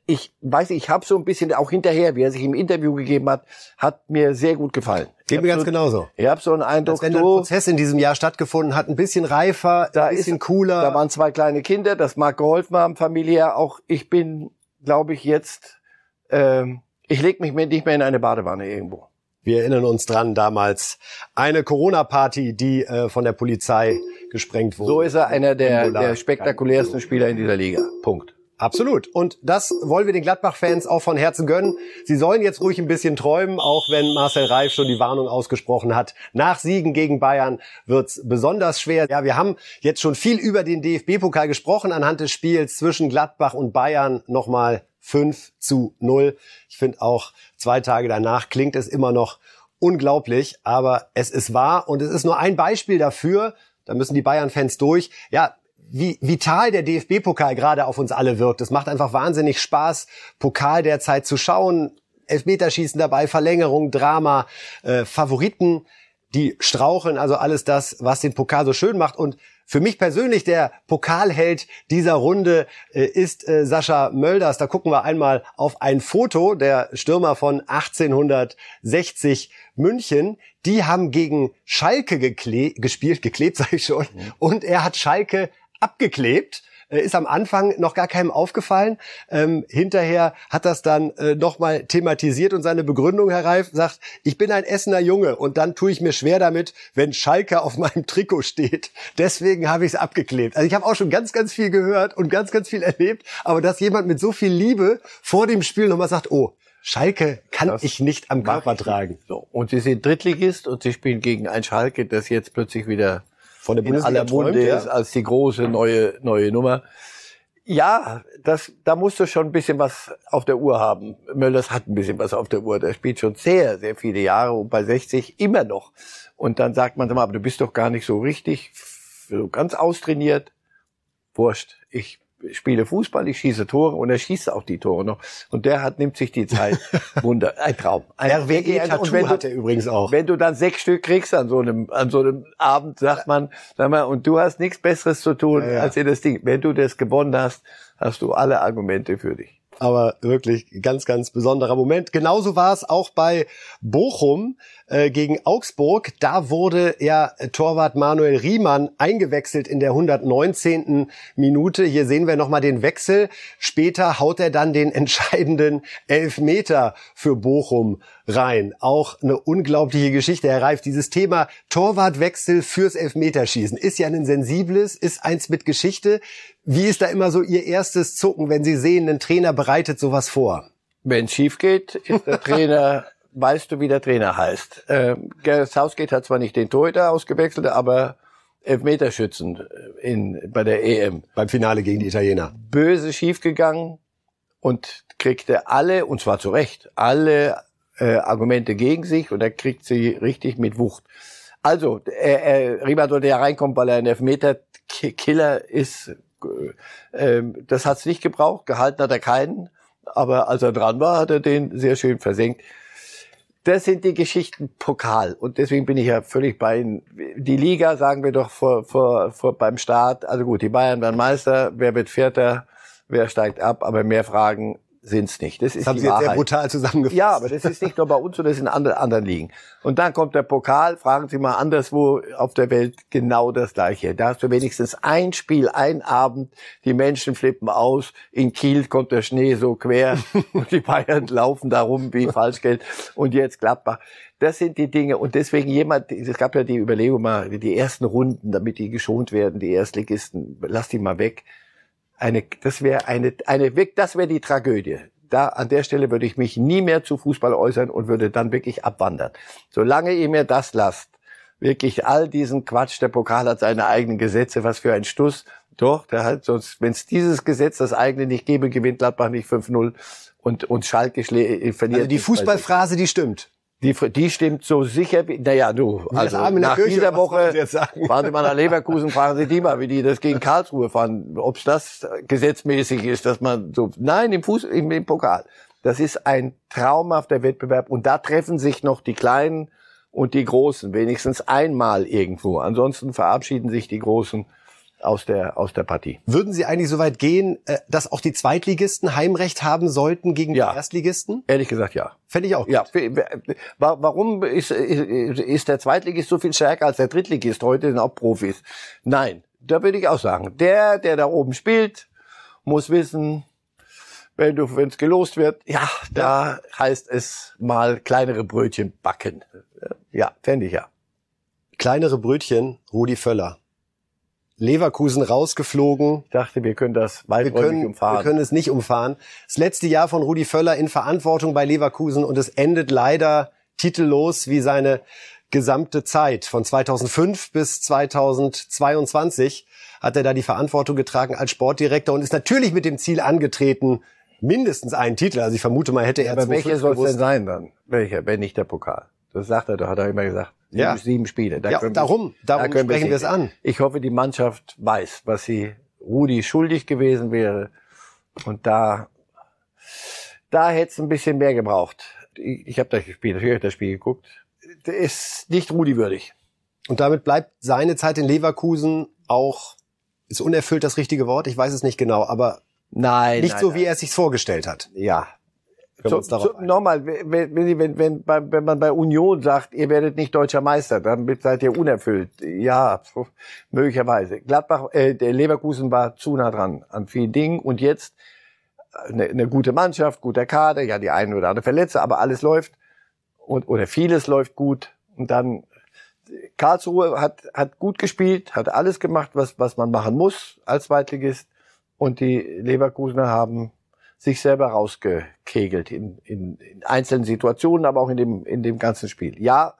Ich weiß, ich habe so ein bisschen auch hinterher, wie er sich im Interview gegeben hat, hat mir sehr gut gefallen. Geht mir ganz so, genauso. Ich habe so einen Eindruck, Als wenn der Prozess in diesem Jahr stattgefunden hat, ein bisschen reifer, da ein bisschen ist, cooler. Da waren zwei kleine Kinder, das mag geholfen haben, familiär. Auch ich bin, glaube ich, jetzt, ähm, ich leg mich nicht mehr in eine Badewanne irgendwo. Wir erinnern uns dran damals eine Corona-Party, die äh, von der Polizei gesprengt wurde. So ist er einer der, der spektakulärsten Spieler in dieser Liga. Punkt. Absolut. Und das wollen wir den Gladbach-Fans auch von Herzen gönnen. Sie sollen jetzt ruhig ein bisschen träumen, auch wenn Marcel Reif schon die Warnung ausgesprochen hat. Nach Siegen gegen Bayern wird's besonders schwer. Ja, wir haben jetzt schon viel über den DFB-Pokal gesprochen anhand des Spiels zwischen Gladbach und Bayern. Nochmal 5 zu 0. Ich finde auch zwei Tage danach klingt es immer noch unglaublich, aber es ist wahr und es ist nur ein Beispiel dafür, da müssen die Bayern-Fans durch. Ja, wie vital der DFB-Pokal gerade auf uns alle wirkt. Es macht einfach wahnsinnig Spaß, Pokal derzeit zu schauen. Elfmeterschießen dabei, Verlängerung, Drama, äh, Favoriten, die straucheln, also alles das, was den Pokal so schön macht. Und für mich persönlich der Pokalheld dieser Runde äh, ist äh, Sascha Mölders. Da gucken wir einmal auf ein Foto der Stürmer von 1860 München. Die haben gegen Schalke gekle gespielt, geklebt sage ich schon. Und er hat Schalke abgeklebt. Äh, Ist am Anfang noch gar keinem aufgefallen. Ähm, hinterher hat das dann äh, nochmal thematisiert und seine Begründung, Herr Reif, sagt, ich bin ein Essener Junge und dann tue ich mir schwer damit, wenn Schalke auf meinem Trikot steht. Deswegen habe ich es abgeklebt. Also ich habe auch schon ganz, ganz viel gehört und ganz, ganz viel erlebt, aber dass jemand mit so viel Liebe vor dem Spiel nochmal sagt, oh, Schalke kann Das ich nicht am Körper tragen. So. Und sie sind Drittligist und sie spielen gegen ein Schalke, das jetzt plötzlich wieder Von der in Bundesliga aller Munde träumt, ja. ist als die große neue, neue Nummer. Ja, das, da musst du schon ein bisschen was auf der Uhr haben. Möllers hat ein bisschen was auf der Uhr. Der spielt schon sehr, sehr viele Jahre und bei 60 immer noch. Und dann sagt man, sag mal, aber du bist doch gar nicht so richtig, so ganz austrainiert. Wurscht. Ich spiele Fußball, ich schieße Tore und er schießt auch die Tore noch. Und der hat, nimmt sich die Zeit. Wunder. Ein Traum. Ein, RWE Tattoo hat er übrigens auch. wenn du dann sechs Stück kriegst an so einem, an so einem Abend, sagt man, sag mal, und du hast nichts Besseres zu tun, Ja, ja. als dir das Ding. Wenn du das gewonnen hast, hast du alle Argumente für dich. aber wirklich ganz, ganz besonderer Moment. Genauso war es auch bei Bochum äh, gegen Augsburg. Da wurde ja Torwart Manuel Riemann eingewechselt in der 119. Minute. Hier sehen wir nochmal den Wechsel. Später haut er dann den entscheidenden Elfmeter für Bochum rein. Auch eine unglaubliche Geschichte, Herr Reif. Dieses Thema Torwartwechsel fürs Elfmeterschießen ist ja ein sensibles, ist eins mit Geschichte. Wie ist da immer so Ihr erstes Zucken, wenn Sie sehen, ein Trainer bereitet sowas vor? Wenn es schief geht, ist der Trainer, weißt du, wie der Trainer heißt. Ähm, Gareth Southgate hat zwar nicht den Torhüter ausgewechselt, aber Elfmeterschützen in, bei der EM. Beim Finale gegen die Italiener. böse schiefgegangen und kriegte alle, und zwar zu Recht, alle äh, Argumente gegen sich und er kriegt sie richtig mit Wucht. Also, er, er, Riemann sollte ja reinkommen, weil er ein Elfmeter-Killer ist. Ähm, das hat's nicht gebraucht, gehalten hat er keinen, aber als er dran war, hat er den sehr schön versenkt. Das sind die Geschichten Pokal. Und deswegen bin ich ja völlig bei Ihnen. Die Liga, sagen wir doch vor, vor, vor beim Start. Also gut, die Bayern werden Meister. Wer wird Vierter? Wer steigt ab? Aber mehr Fragen sind's nicht. Das ist Das haben die Sie jetzt sehr Wahrheit. brutal zusammengefasst. Ja, aber das ist nicht nur bei uns, so das ist in anderen, anderen Ligen. Und dann kommt der Pokal, fragen Sie mal anderswo auf der Welt genau das Gleiche. Da hast du wenigstens ein Spiel, ein Abend, die Menschen flippen aus, in Kiel kommt der Schnee so quer und die Bayern laufen da rum wie Falschgeld und jetzt Gladbach. Das sind die Dinge und deswegen jemand, es gab ja die Überlegung mal, die ersten Runden, damit die geschont werden, die Erstligisten, lass die mal weg eine, das wäre eine, eine, das wäre die Tragödie. da an der Stelle würde ich mich nie mehr zu Fußball äußern und würde dann wirklich abwandern. Solange ihr mir das lasst, wirklich all diesen Quatsch, der Pokal hat seine eigenen Gesetze, was für ein Stuss. Doch, der hat sonst, wenn es dieses Gesetz, das eigene nicht gäbe, gewinnt Gladbach nicht 5-0 und, und Schalke äh, verliert. Also die Fußballphrase, die stimmt. Die, die stimmt so sicher wie, naja, du, also nach Kirche, dieser Woche, fahren Sie mal nach Leverkusen, fragen Sie die mal, wie die das gegen Karlsruhe fahren, ob das gesetzmäßig ist, dass man so, nein, im Fuß, im, im Pokal. Das ist ein traumhafter Wettbewerb und da treffen sich noch die Kleinen und die Großen, wenigstens einmal irgendwo. Ansonsten verabschieden sich die Großen aus der, aus der Partie. Würden Sie eigentlich so weit gehen, äh, dass auch die Zweitligisten Heimrecht haben sollten gegen ja. die Erstligisten? Ehrlich gesagt, ja. Fände ich auch. Gut. Ja. Warum ist, ist der Zweitligist so viel stärker als der Drittligist? Heute sind auch Profis. Nein, da würde ich auch sagen, der, der da oben spielt, muss wissen, wenn du, wenn es gelost wird, ja, da heißt es mal kleinere Brötchen backen. Ja, fände ich ja. Kleinere Brötchen, Rudi Völler. Leverkusen rausgeflogen. Ich dachte, wir können das weiträumig wir können, umfahren. Wir können es nicht umfahren. Das letzte Jahr von Rudi Völler in Verantwortung bei Leverkusen und es endet leider titellos wie seine gesamte Zeit. Von 2005 bis 2022 hat er da die Verantwortung getragen als Sportdirektor und ist natürlich mit dem Ziel angetreten, mindestens einen Titel. Also ich vermute mal, hätte er Aber welcher soll es denn sein dann? Welcher, wenn nicht der Pokal? Das sagt er, da hat er immer gesagt ja. sieben Spiele. Da ja, darum, darum da sprechen wir es an. Ich hoffe, die Mannschaft weiß, was sie Rudi schuldig gewesen wäre. Und da, da hätte es ein bisschen mehr gebraucht. Ich, ich habe das Spiel, natürlich habe das Spiel geguckt. Der ist nicht Rudi würdig. Und damit bleibt seine Zeit in Leverkusen auch, ist unerfüllt das richtige Wort? Ich weiß es nicht genau, aber nein, nicht nein, so, nein. wie er es sich vorgestellt hat. Ja, so, so, nochmal, wenn, wenn, wenn, wenn man bei Union sagt, ihr werdet nicht deutscher Meister, dann seid ihr unerfüllt. Ja, möglicherweise. Gladbach, äh, der Leverkusen war zu nah dran an vielen Dingen und jetzt eine, eine gute Mannschaft, guter Kader, ja die eine oder andere Verletze, aber alles läuft und oder vieles läuft gut und dann Karlsruhe hat hat gut gespielt, hat alles gemacht, was was man machen muss als Zweitligist und die Leverkusener haben sich selber rausgekegelt in, in, in einzelnen Situationen, aber auch in dem, in dem ganzen Spiel. Ja,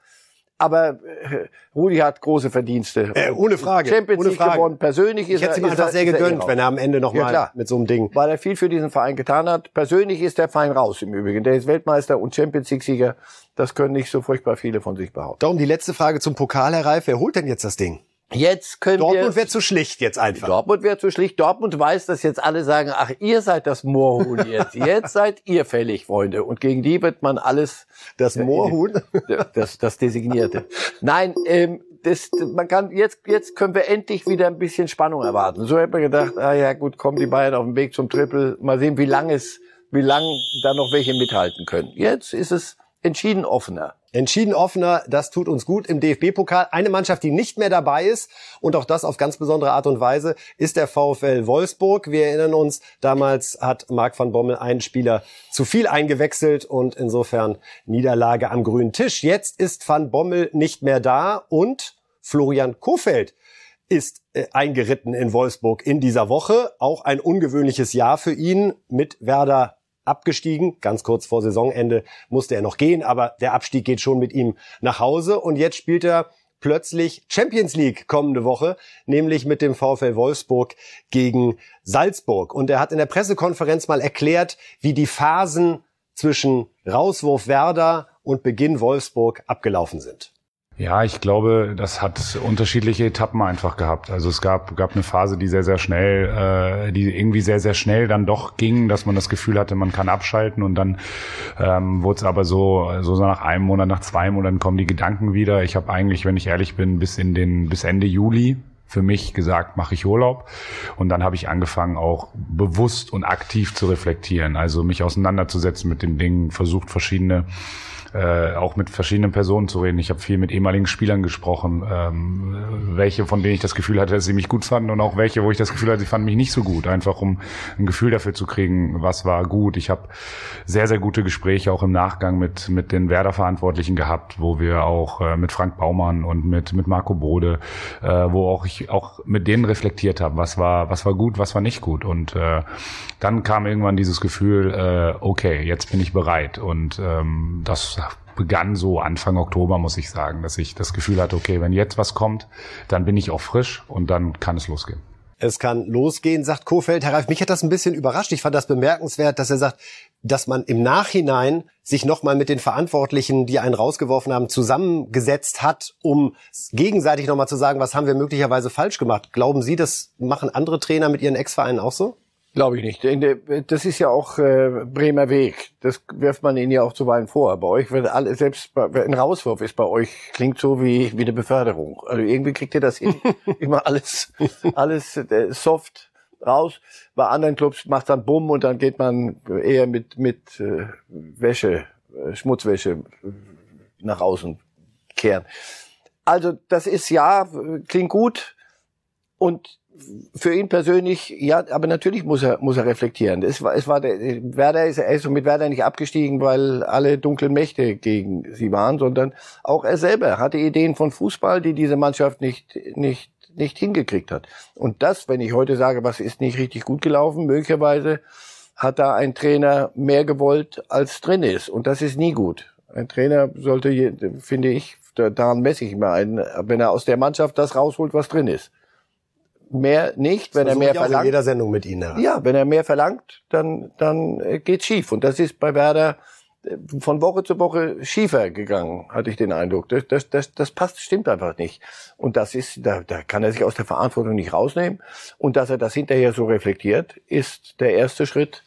aber äh, Rudi hat große Verdienste. Äh, ohne Frage. Champions ohne League Frage. gewonnen. Persönlich ist ich hätte er, ihm einfach er, sehr gegönnt, wenn er am Ende noch ja, mit so einem Ding. Weil er viel für diesen Verein getan hat. Persönlich ist der fein raus im Übrigen. Der ist Weltmeister und Champions League Sieger. Das können nicht so furchtbar viele von sich behaupten. Darum die letzte Frage zum Pokal, Herr Reif. Wer holt denn jetzt das Ding? Jetzt können Dortmund wir. Dortmund wird zu schlicht jetzt einfach. Dortmund wird zu schlicht. Dortmund weiß, dass jetzt alle sagen, ach, ihr seid das Moorhuhn jetzt. Jetzt seid ihr fällig, Freunde. Und gegen die wird man alles. Das Moorhuhn? Das, das Designierte. Nein, ähm, das, man kann, jetzt, jetzt können wir endlich wieder ein bisschen Spannung erwarten. So hätte man gedacht, ah ja, gut, kommen die Bayern auf dem Weg zum Triple. Mal sehen, wie lang es, wie lang da noch welche mithalten können. Jetzt ist es entschieden offener. Entschieden offener, das tut uns gut im DFB-Pokal. Eine Mannschaft, die nicht mehr dabei ist und auch das auf ganz besondere Art und Weise, ist der VfL Wolfsburg. Wir erinnern uns, damals hat Marc van Bommel einen Spieler zu viel eingewechselt und insofern Niederlage am grünen Tisch. Jetzt ist van Bommel nicht mehr da und Florian Kofeld ist äh, eingeritten in Wolfsburg in dieser Woche. Auch ein ungewöhnliches Jahr für ihn mit Werder abgestiegen. Ganz kurz vor Saisonende musste er noch gehen, aber der Abstieg geht schon mit ihm nach Hause. Und jetzt spielt er plötzlich Champions League kommende Woche, nämlich mit dem VfL Wolfsburg gegen Salzburg. Und er hat in der Pressekonferenz mal erklärt, wie die Phasen zwischen Rauswurf Werder und Beginn Wolfsburg abgelaufen sind. Ja, ich glaube, das hat unterschiedliche Etappen einfach gehabt. Also es gab, gab eine Phase, die sehr, sehr schnell, äh, die irgendwie sehr, sehr schnell dann doch ging, dass man das Gefühl hatte, man kann abschalten und dann ähm, wurde es aber so, so nach einem Monat, nach zwei Monaten kommen die Gedanken wieder. Ich habe eigentlich, wenn ich ehrlich bin, bis in den, bis Ende Juli für mich gesagt, mache ich Urlaub. Und dann habe ich angefangen, auch bewusst und aktiv zu reflektieren, also mich auseinanderzusetzen mit den Dingen, versucht verschiedene äh, auch mit verschiedenen Personen zu reden. Ich habe viel mit ehemaligen Spielern gesprochen, ähm, welche von denen ich das Gefühl hatte, dass sie mich gut fanden und auch welche, wo ich das Gefühl hatte, sie fanden mich nicht so gut, einfach um ein Gefühl dafür zu kriegen, was war gut. Ich habe sehr, sehr gute Gespräche auch im Nachgang mit, mit den Werder-Verantwortlichen gehabt, wo wir auch äh, mit Frank Baumann und mit, mit Marco Bode, äh, wo auch ich auch mit denen reflektiert habe, was war, was war gut, was war nicht gut. Und äh, dann kam irgendwann dieses Gefühl, äh, okay, jetzt bin ich bereit. Und ähm, das begann so Anfang Oktober, muss ich sagen, dass ich das Gefühl hatte, okay, wenn jetzt was kommt, dann bin ich auch frisch und dann kann es losgehen. Es kann losgehen, sagt Kofeld. Herr Reif, mich hat das ein bisschen überrascht. Ich fand das bemerkenswert, dass er sagt, dass man im Nachhinein sich nochmal mit den Verantwortlichen, die einen rausgeworfen haben, zusammengesetzt hat, um gegenseitig nochmal zu sagen, was haben wir möglicherweise falsch gemacht. Glauben Sie, das machen andere Trainer mit ihren Ex-Vereinen auch so? Glaube ich nicht. Das ist ja auch äh, Bremer Weg. Das wirft man ihnen ja auch zuweilen vor. Bei euch wird alles, selbst bei, ein Rauswurf ist bei euch, klingt so wie, wie eine Beförderung. Also irgendwie kriegt ihr das hin. Immer alles, alles äh, soft raus. Bei anderen Clubs macht dann Bumm und dann geht man eher mit, mit äh, Wäsche, äh, Schmutzwäsche äh, nach außen kehren. Also das ist ja, klingt gut. Und für ihn persönlich, ja, aber natürlich muss er, muss er reflektieren. Es war, es war der, Werder ist, er ist mit Werder nicht abgestiegen, weil alle dunklen Mächte gegen sie waren, sondern auch er selber hatte Ideen von Fußball, die diese Mannschaft nicht, nicht, nicht hingekriegt hat. Und das, wenn ich heute sage, was ist nicht richtig gut gelaufen, möglicherweise hat da ein Trainer mehr gewollt, als drin ist. Und das ist nie gut. Ein Trainer sollte, finde ich, daran messe ich immer ein, wenn er aus der Mannschaft das rausholt, was drin ist mehr nicht. Wenn er mehr verlangt, in jeder Sendung mit Ihnen. Ja, wenn er mehr verlangt, dann dann äh, geht's schief. Und das ist bei Werder äh, von Woche zu Woche schiefer gegangen, hatte ich den Eindruck. Das, das, das, das passt, stimmt einfach nicht. Und das ist, da, da kann er sich aus der Verantwortung nicht rausnehmen. Und dass er das hinterher so reflektiert, ist der erste Schritt,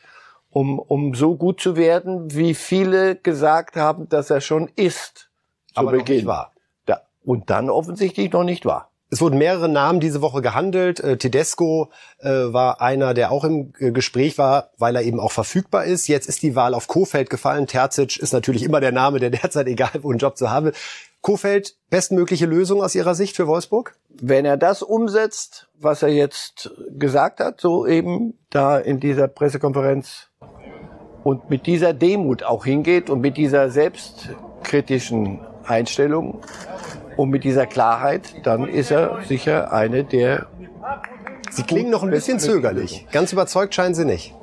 um, um so gut zu werden, wie viele gesagt haben, dass er schon ist. Zu Aber Beginn. Noch nicht war. Da, und dann offensichtlich noch nicht war. Es wurden mehrere Namen diese Woche gehandelt. Äh, Tedesco äh, war einer, der auch im äh, Gespräch war, weil er eben auch verfügbar ist. Jetzt ist die Wahl auf Kofeld gefallen. Terzic ist natürlich immer der Name, der derzeit egal wo einen Job zu haben. Kofeld, bestmögliche Lösung aus Ihrer Sicht für Wolfsburg? Wenn er das umsetzt, was er jetzt gesagt hat, so eben da in dieser Pressekonferenz und mit dieser Demut auch hingeht und mit dieser selbstkritischen Einstellung, und mit dieser Klarheit, dann ist er sicher eine der. Sie klingen noch ein bisschen zögerlich. Ganz überzeugt scheinen Sie nicht.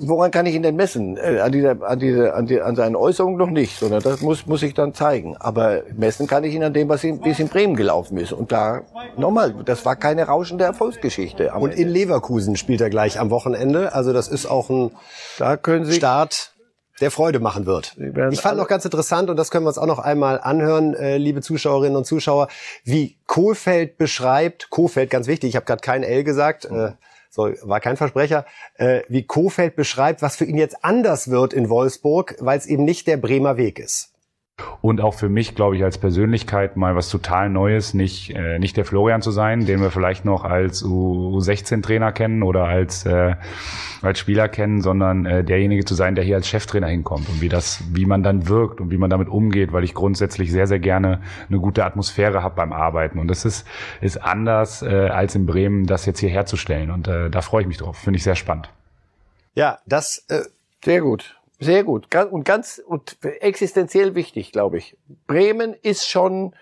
Woran kann ich ihn denn messen? Äh, an, dieser, an, dieser, an, die, an seinen Äußerungen noch nicht, sondern das muss, muss ich dann zeigen. Aber messen kann ich ihn an dem, was in, wie es in Bremen gelaufen ist. Und da, nochmal, das war keine rauschende Erfolgsgeschichte. Und in Leverkusen spielt er gleich am Wochenende. Also das ist auch ein da können Sie Start der Freude machen wird. Ich fand noch ganz interessant, und das können wir uns auch noch einmal anhören, äh, liebe Zuschauerinnen und Zuschauer, wie Kohlfeld beschreibt, Kohlfeld, ganz wichtig, ich habe gerade kein L gesagt, äh, so, war kein Versprecher, äh, wie Kohlfeld beschreibt, was für ihn jetzt anders wird in Wolfsburg, weil es eben nicht der Bremer Weg ist. Und auch für mich, glaube ich, als Persönlichkeit mal was total Neues, nicht, äh, nicht der Florian zu sein, den wir vielleicht noch als U16-Trainer kennen oder als, äh, als Spieler kennen, sondern äh, derjenige zu sein, der hier als Cheftrainer hinkommt und wie das, wie man dann wirkt und wie man damit umgeht, weil ich grundsätzlich sehr, sehr gerne eine gute Atmosphäre habe beim Arbeiten. Und das ist, ist anders äh, als in Bremen, das jetzt hier herzustellen. Und äh, da freue ich mich drauf. Finde ich sehr spannend. Ja, das äh, sehr gut. Sehr gut. Und ganz und existenziell wichtig, glaube ich. Bremen ist schon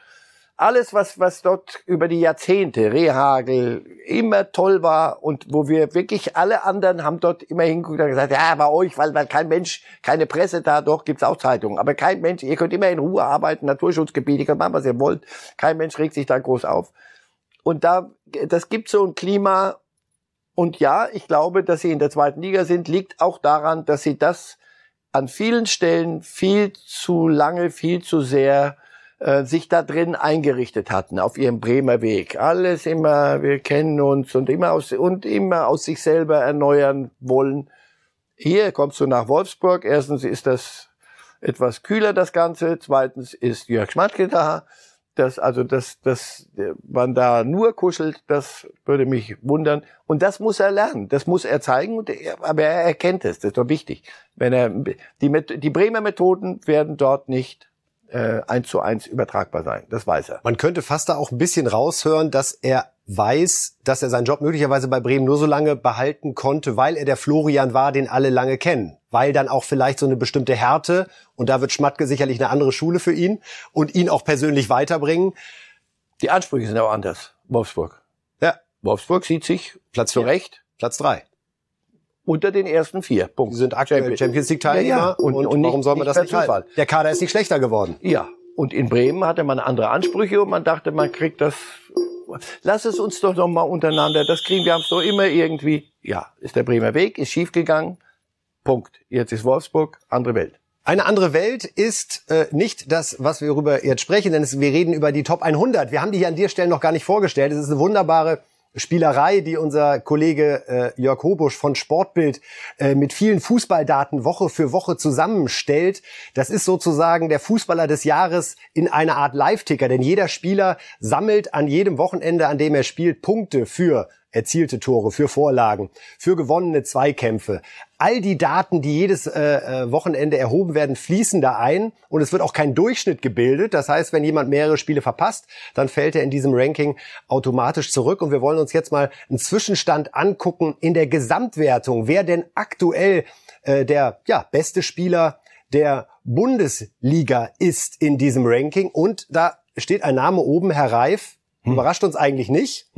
alles, was, was dort über die Jahrzehnte, Rehagel, immer toll war und wo wir wirklich alle anderen haben dort immer hingeguckt und gesagt, ja, bei euch, weil, weil kein Mensch, keine Presse da, doch, gibt's auch Zeitungen, aber kein Mensch, ihr könnt immer in Ruhe arbeiten, Naturschutzgebiete, ihr könnt machen, was ihr wollt, kein Mensch regt sich da groß auf. Und da, das gibt so ein Klima und ja, ich glaube, dass sie in der zweiten Liga sind, liegt auch daran, dass sie das an vielen Stellen viel zu lange, viel zu sehr äh, sich da drin eingerichtet hatten auf ihrem Bremer Weg. Alles immer, wir kennen uns und immer aus und immer aus sich selber erneuern wollen. Hier kommst du nach Wolfsburg. Erstens ist das etwas kühler das Ganze. Zweitens ist Jörg Schmatke da dass also dass dass man da nur kuschelt, das würde mich wundern. Und das muss er lernen, das muss er zeigen. Und er, aber er erkennt es, das ist doch wichtig. Wenn er die die Bremer Methoden werden dort nicht äh, eins zu eins übertragbar sein. Das weiß er. Man könnte fast da auch ein bisschen raushören, dass er weiß, dass er seinen Job möglicherweise bei Bremen nur so lange behalten konnte, weil er der Florian war, den alle lange kennen. Weil dann auch vielleicht so eine bestimmte Härte, und da wird Schmatke sicherlich eine andere Schule für ihn und ihn auch persönlich weiterbringen. Die Ansprüche sind auch anders. Wolfsburg. Ja. Wolfsburg sieht sich Platz zu vier. Recht Platz drei. unter den ersten vier. Punkt. Die sind aktuell Champions League Teilnehmer. Ja, ja. Und, Und- und warum nicht- soll man das nicht halten? Der Kader ist nicht schlechter geworden. Ja. Und in Bremen hatte man andere Ansprüche und man dachte, man kriegt das. Lass es uns doch noch mal untereinander. Das kriegen wir haben es doch immer irgendwie. Ja, ist der Bremer Weg, ist schiefgegangen. Punkt. Jetzt ist Wolfsburg, andere Welt. Eine andere Welt ist äh, nicht das, was wir darüber jetzt sprechen, denn es, wir reden über die Top 100. Wir haben die hier an der Stelle noch gar nicht vorgestellt. Es ist eine wunderbare Spielerei, die unser Kollege äh, Jörg Hobusch von Sportbild äh, mit vielen Fußballdaten Woche für Woche zusammenstellt. Das ist sozusagen der Fußballer des Jahres in einer Art Live-Ticker, denn jeder Spieler sammelt an jedem Wochenende, an dem er spielt, Punkte für erzielte Tore, für Vorlagen, für gewonnene Zweikämpfe. All die Daten, die jedes äh, äh, Wochenende erhoben werden, fließen da ein und es wird auch kein Durchschnitt gebildet. Das heißt, wenn jemand mehrere Spiele verpasst, dann fällt er in diesem Ranking automatisch zurück. Und wir wollen uns jetzt mal einen Zwischenstand angucken in der Gesamtwertung, wer denn aktuell äh, der ja, beste Spieler der Bundesliga ist in diesem Ranking. Und da steht ein Name oben, Herr Reif. Überrascht uns eigentlich nicht.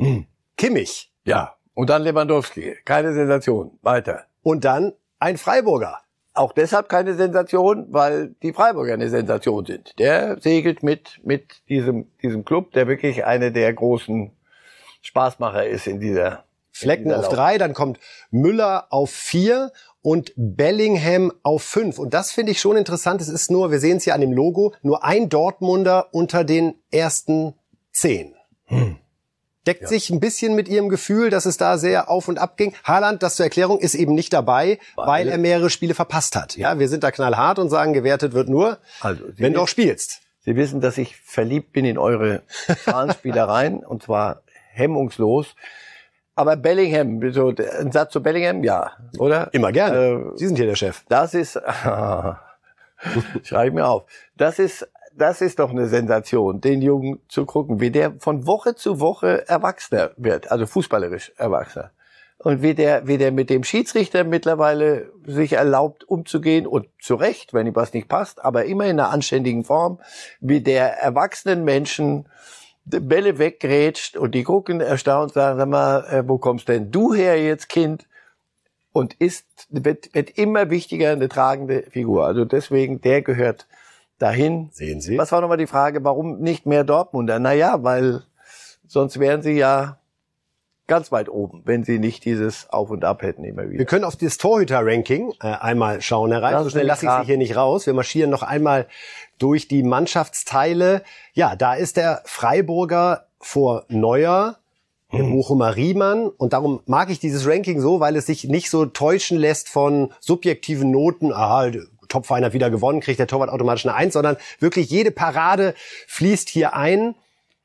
Kimmich. Ja. Und dann Lewandowski. Keine Sensation. Weiter. Und dann ein Freiburger. Auch deshalb keine Sensation, weil die Freiburger eine Sensation sind. Der segelt mit, mit diesem, diesem Club, der wirklich eine der großen Spaßmacher ist in dieser Flecken auf drei, dann kommt Müller auf vier und Bellingham auf fünf. Und das finde ich schon interessant. Es ist nur, wir sehen es hier an dem Logo, nur ein Dortmunder unter den ersten zehn. Deckt sich ein bisschen mit ihrem Gefühl, dass es da sehr auf und ab ging. Haaland, das zur Erklärung, ist eben nicht dabei, weil, er mehrere Spiele verpasst hat. Ja, wir sind da knallhart und sagen, gewertet wird nur, Also, wenn du auch spielst. Sie wissen, dass ich verliebt bin in eure Zahlenspielereien und zwar hemmungslos. Aber Bellingham, so ein Satz zu Bellingham, ja, oder? Immer gerne. Äh, Sie sind hier der Chef. Das ist, schreibe ich mir auf. Das ist, das ist doch eine Sensation, den Jungen zu gucken, wie der von Woche zu Woche erwachsener wird, also fußballerisch erwachsener. Und wie der, wie der mit dem Schiedsrichter mittlerweile sich erlaubt umzugehen und zu Recht, wenn ihm was nicht passt, aber immer in einer anständigen Form, wie der erwachsenen Menschen Bälle weggrätscht und die gucken erstaunt, sagen, sag mal, äh, wo kommst denn du her jetzt, Kind? und ist, wird, wird immer wichtiger eine tragende Figur. Also deswegen, der gehört dahin. Sehen Sie. Was war nochmal die Frage, warum nicht mehr Dortmunder? Naja, weil sonst wären sie ja ganz weit oben, wenn sie nicht dieses Auf und Ab hätten immer wieder. Wir können auf das Torhüter-Ranking äh, einmal schauen, Herr Reif. So schnell lasse ich Sie hier nicht raus. Wir marschieren noch einmal durch die Mannschaftsteile. Ja, da ist der Freiburger vor Neuer, der Hm. Bochumer Riemann. Und darum mag ich dieses Ranking so, weil es sich nicht so täuschen lässt von subjektiven Noten. Aha, hat wieder gewonnen, kriegt der Torwart automatisch eine Eins, sondern wirklich jede Parade fließt hier ein.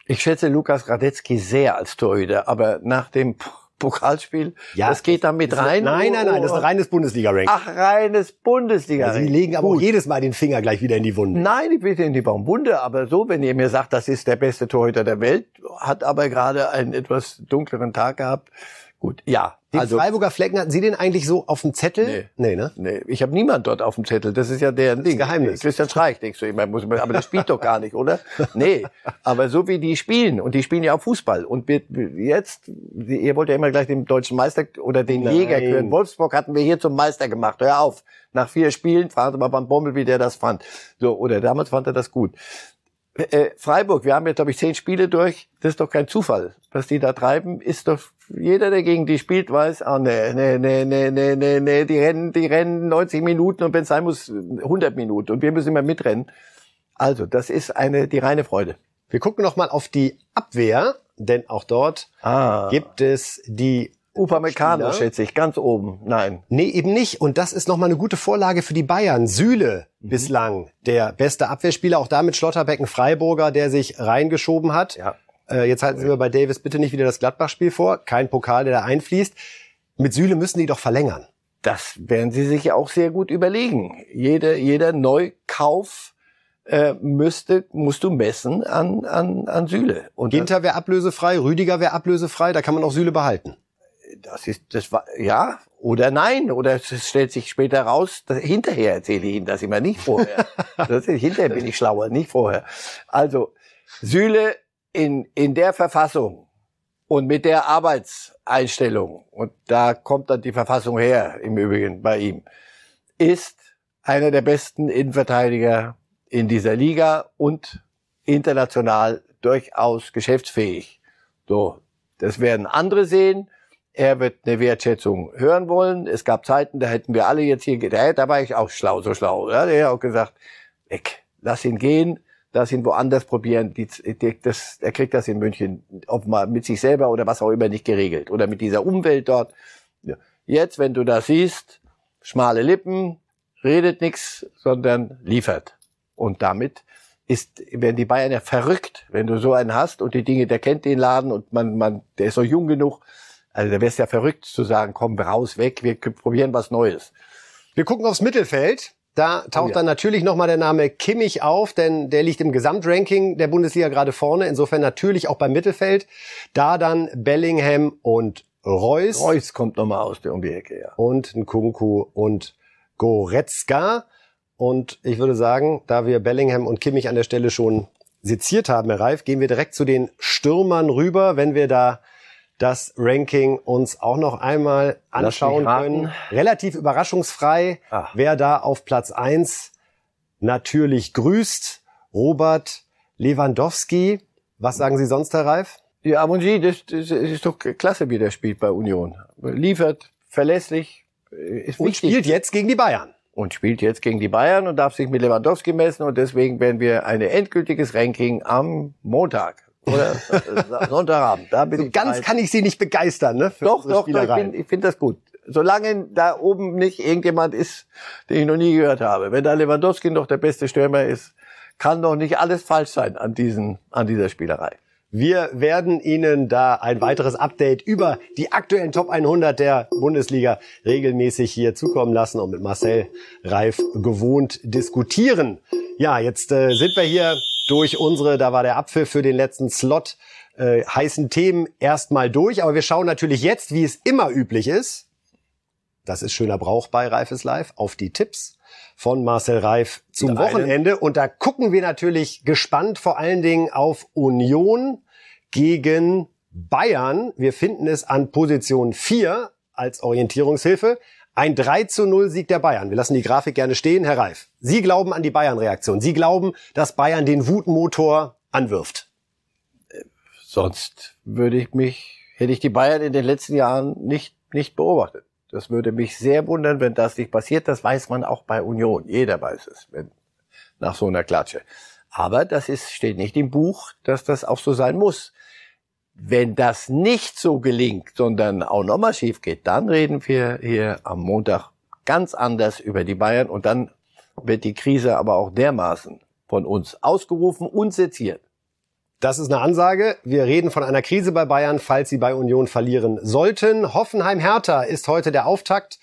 Ich schätze Lukas Radetzky sehr als Torhüter, aber nach dem Pokalspiel, das geht da mit rein. Nein, nein, nein, das ist ein reines Bundesliga-Ranking. Ach, reines Bundesliga. Sie legen aber auch jedes Mal den Finger gleich wieder in die Wunde. Nein, ich will den nicht warum Wunde, aber so, wenn ihr mir sagt, das ist der beste Torhüter der Welt, hat aber gerade einen etwas dunkleren Tag gehabt. Gut, ja. Den also, Freiburger Flecken, hatten Sie den eigentlich so auf dem Zettel? Nee. Nee, ne? nee, ich habe niemand dort auf dem Zettel. Das ist ja deren Ding. Geheimnis. Christian Streich, denkst du immer, muss man, aber der spielt doch gar nicht, oder? Nee, aber so wie die spielen, und die spielen ja auch Fußball. Und wir, jetzt, ihr wollt ja immer gleich den deutschen Meister oder den Nein. Jäger küren. Wolfsburg hatten wir hier zum Meister gemacht. Hör auf. Nach vier Spielen, fragen Sie mal beim Bommel, wie der das fand. So, oder damals fand er das gut. Äh, Freiburg, wir haben jetzt, glaube ich, zehn Spiele durch. Das ist doch kein Zufall. Was die da treiben, ist doch, jeder, der gegen die spielt, weiß, ah, nee, nee, nee, nee, nee, nee, nee, die rennen, die rennen 90 Minuten und wenn es sein muss, 100 Minuten. Und wir müssen immer mitrennen. Also, das ist eine, die reine Freude. Wir gucken noch mal auf die Abwehr, denn auch dort Ah. gibt es die Upamecano, Spieler. schätze ich, ganz oben. Nein. Nee, eben nicht. Und das ist nochmal eine gute Vorlage für die Bayern. Süle bislang der beste Abwehrspieler, auch damit Schlotterbecken Freiburger, der sich reingeschoben hat. Ja. Äh, jetzt halten Sie mir bei Davis bitte nicht wieder das Gladbach-Spiel vor. Kein Pokal, der da einfließt. Mit Süle müssen die doch verlängern. Das werden Sie sich ja auch sehr gut überlegen. Jeder, jeder Neukauf äh, müsste, musst du messen an, an, an Süle. Und Ginter wäre ablösefrei, Rüdiger wäre ablösefrei, da kann man auch Süle behalten. Das ist, das war, ja, oder nein, oder es stellt sich später raus, dass, hinterher erzähle ich Ihnen das immer, nicht vorher. das ist, hinterher bin ich schlauer, nicht vorher. Also, Süle in, in der Verfassung, Und mit der Arbeitseinstellung, und da kommt dann die Verfassung her, im Übrigen bei ihm, ist einer der besten Innenverteidiger in dieser Liga und international durchaus geschäftsfähig. So, das werden andere sehen. Er wird eine Wertschätzung hören wollen. Es gab Zeiten, da hätten wir alle jetzt hier, da, war ich auch schlau, so schlau. Ja, der hat auch gesagt, weg, lass ihn gehen, lass ihn woanders probieren. Die, die, das, er kriegt das in München, ob mal mit sich selber oder was auch immer nicht geregelt oder mit dieser Umwelt dort. Jetzt, wenn du das siehst, schmale Lippen, redet nichts, sondern liefert. Und damit ist, werden die Bayern ja verrückt, wenn du so einen hast und die Dinge, der kennt den Laden und man, man, der ist so jung genug, also da wär's ja verrückt zu sagen, komm raus, weg, wir probieren was Neues. Wir gucken aufs Mittelfeld. Da taucht oh ja. dann natürlich nochmal der Name Kimmich auf, denn der liegt im Gesamtranking der Bundesliga gerade vorne. Insofern natürlich auch beim Mittelfeld. Da dann Bellingham und Reus. Reus kommt nochmal aus der um die Ecke, ja. Und Nkunku und Goretzka. Und ich würde sagen, da wir Bellingham und Kimmich an der Stelle schon seziert haben, Herr Reif, gehen wir direkt zu den Stürmern rüber, wenn wir da das Ranking uns auch noch einmal anschauen können. Relativ überraschungsfrei, Ach. wer da auf Platz eins natürlich grüßt. Robert Lewandowski. Was sagen Sie sonst, Herr Reif? Ja, Amonji, das, das ist doch klasse, wie der spielt bei Union. Liefert, verlässlich, ist Und wichtig. spielt jetzt gegen die Bayern und spielt jetzt gegen die Bayern und darf sich mit Lewandowski messen und deswegen werden wir ein endgültiges Ranking am Montag oder äh, Sonntagabend. Da bin so ich ganz bereit. kann ich Sie nicht begeistern, ne? Für doch, doch, doch, ich finde ich find das gut. Solange da oben nicht irgendjemand ist, den ich noch nie gehört habe. Wenn da Lewandowski noch der beste Stürmer ist, kann doch nicht alles falsch sein an diesen, an dieser Spielerei. Wir werden Ihnen da ein weiteres Update über die aktuellen Top 100 der Bundesliga regelmäßig hier zukommen lassen und mit Marcel Reif gewohnt diskutieren. Ja, jetzt äh, sind wir hier durch unsere, da war der Apfel für den letzten Slot, äh, heißen Themen erstmal durch. Aber wir schauen natürlich jetzt, wie es immer üblich ist, das ist schöner Brauch bei Reifes Live, auf die Tipps von Marcel Reif zum Wochenende. Und da gucken wir natürlich gespannt vor allen Dingen auf Union gegen Bayern. Wir finden es an Position 4 als Orientierungshilfe. Ein 3 zu 0 Sieg der Bayern. Wir lassen die Grafik gerne stehen. Herr Reif, Sie glauben an die Bayern-Reaktion. Sie glauben, dass Bayern den Wutmotor anwirft. Sonst würde ich mich, hätte ich die Bayern in den letzten Jahren nicht, nicht beobachtet. Das würde mich sehr wundern, wenn das nicht passiert. Das weiß man auch bei Union. Jeder weiß es, wenn, nach so einer Klatsche. Aber das ist, steht nicht im Buch, dass das auch so sein muss. Wenn das nicht so gelingt, sondern auch nochmal schief geht, dann reden wir hier am Montag ganz anders über die Bayern und dann wird die Krise aber auch dermaßen von uns ausgerufen und seziert. Das ist eine Ansage. Wir reden von einer Krise bei Bayern, falls sie bei Union verlieren sollten. Hoffenheim-Hertha ist heute der Auftakt.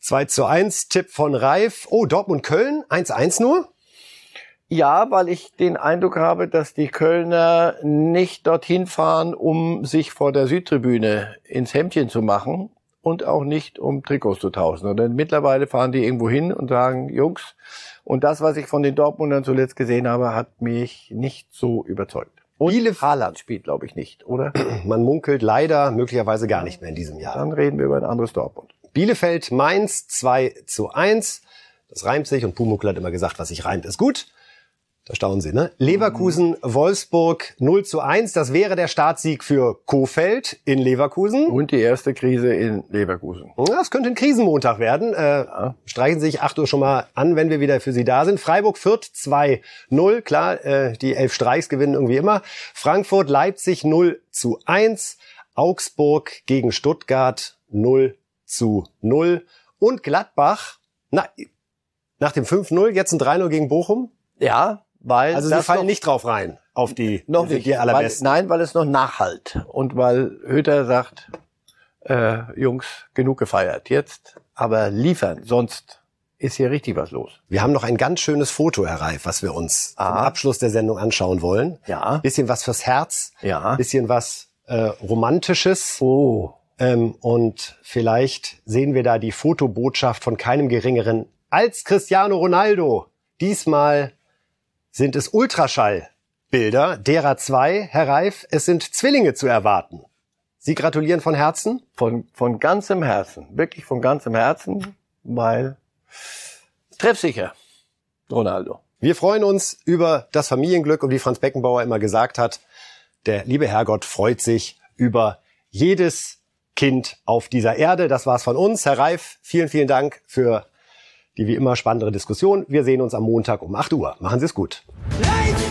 2 zu 1, Tipp von Reif. Oh, Dortmund-Köln, 1-1 nur? Ja, weil ich den Eindruck habe, dass die Kölner nicht dorthin fahren, um sich vor der Südtribüne ins Hemdchen zu machen und auch nicht um Trikots zu tauschen. Denn mittlerweile fahren die irgendwo hin und sagen, Jungs, und das, was ich von den Dortmundern zuletzt gesehen habe, hat mich nicht so überzeugt. Und Bielef Haaland spielt, glaube ich, nicht, oder? Man munkelt leider möglicherweise gar nicht mehr in diesem Jahr. Dann reden wir über ein anderes Dortmund. Bielefeld Mainz 2 zu 1. Das reimt sich und Pumuckl hat immer gesagt, was sich reimt, ist gut. Da staunen Sie, ne? Leverkusen, Wolfsburg 0 zu 1. Das wäre der Startsieg für Kofeld in Leverkusen. Und die erste Krise in Leverkusen. Das könnte ein Krisenmontag werden. Äh, ja. Streichen Sie sich 8 Uhr schon mal an, wenn wir wieder für Sie da sind. Freiburg Fürth 2-0. Klar, äh, die elf Streichs gewinnen irgendwie immer. Frankfurt, Leipzig 0 zu 1. Augsburg gegen Stuttgart 0 zu 0. Und Gladbach, na, nach dem 5-0 jetzt ein 3-0 gegen Bochum. Ja, weil also sie fallen nicht drauf rein auf die noch nicht die allerbesten. Weil, nein, weil es noch nachhalt und weil Hütter sagt, äh, Jungs, genug gefeiert jetzt, aber liefern, sonst ist hier richtig was los. Wir haben noch ein ganz schönes Foto, Herr Reif, was wir uns ah. zum Abschluss der Sendung anschauen wollen. Ja. Bisschen was fürs Herz. Ja. Bisschen was äh, Romantisches. Oh. Ähm, und vielleicht sehen wir da die Fotobotschaft von keinem geringeren als Cristiano Ronaldo. Diesmal sind es Ultraschall Bilder, derer zwei, Herr Reif, es sind Zwillinge zu erwarten. Sie gratulieren von Herzen? Von, von ganzem Herzen, wirklich von ganzem Herzen, weil treffsicher, Ronaldo. Wir freuen uns über das Familienglück und wie Franz Beckenbauer immer gesagt hat, der liebe Herrgott freut sich über jedes Kind auf dieser Erde. Das war's von uns. Herr Reif, vielen, vielen Dank für die wie immer spannendere Diskussion. Wir sehen uns am Montag um 8 Uhr. Machen Sie es gut. Life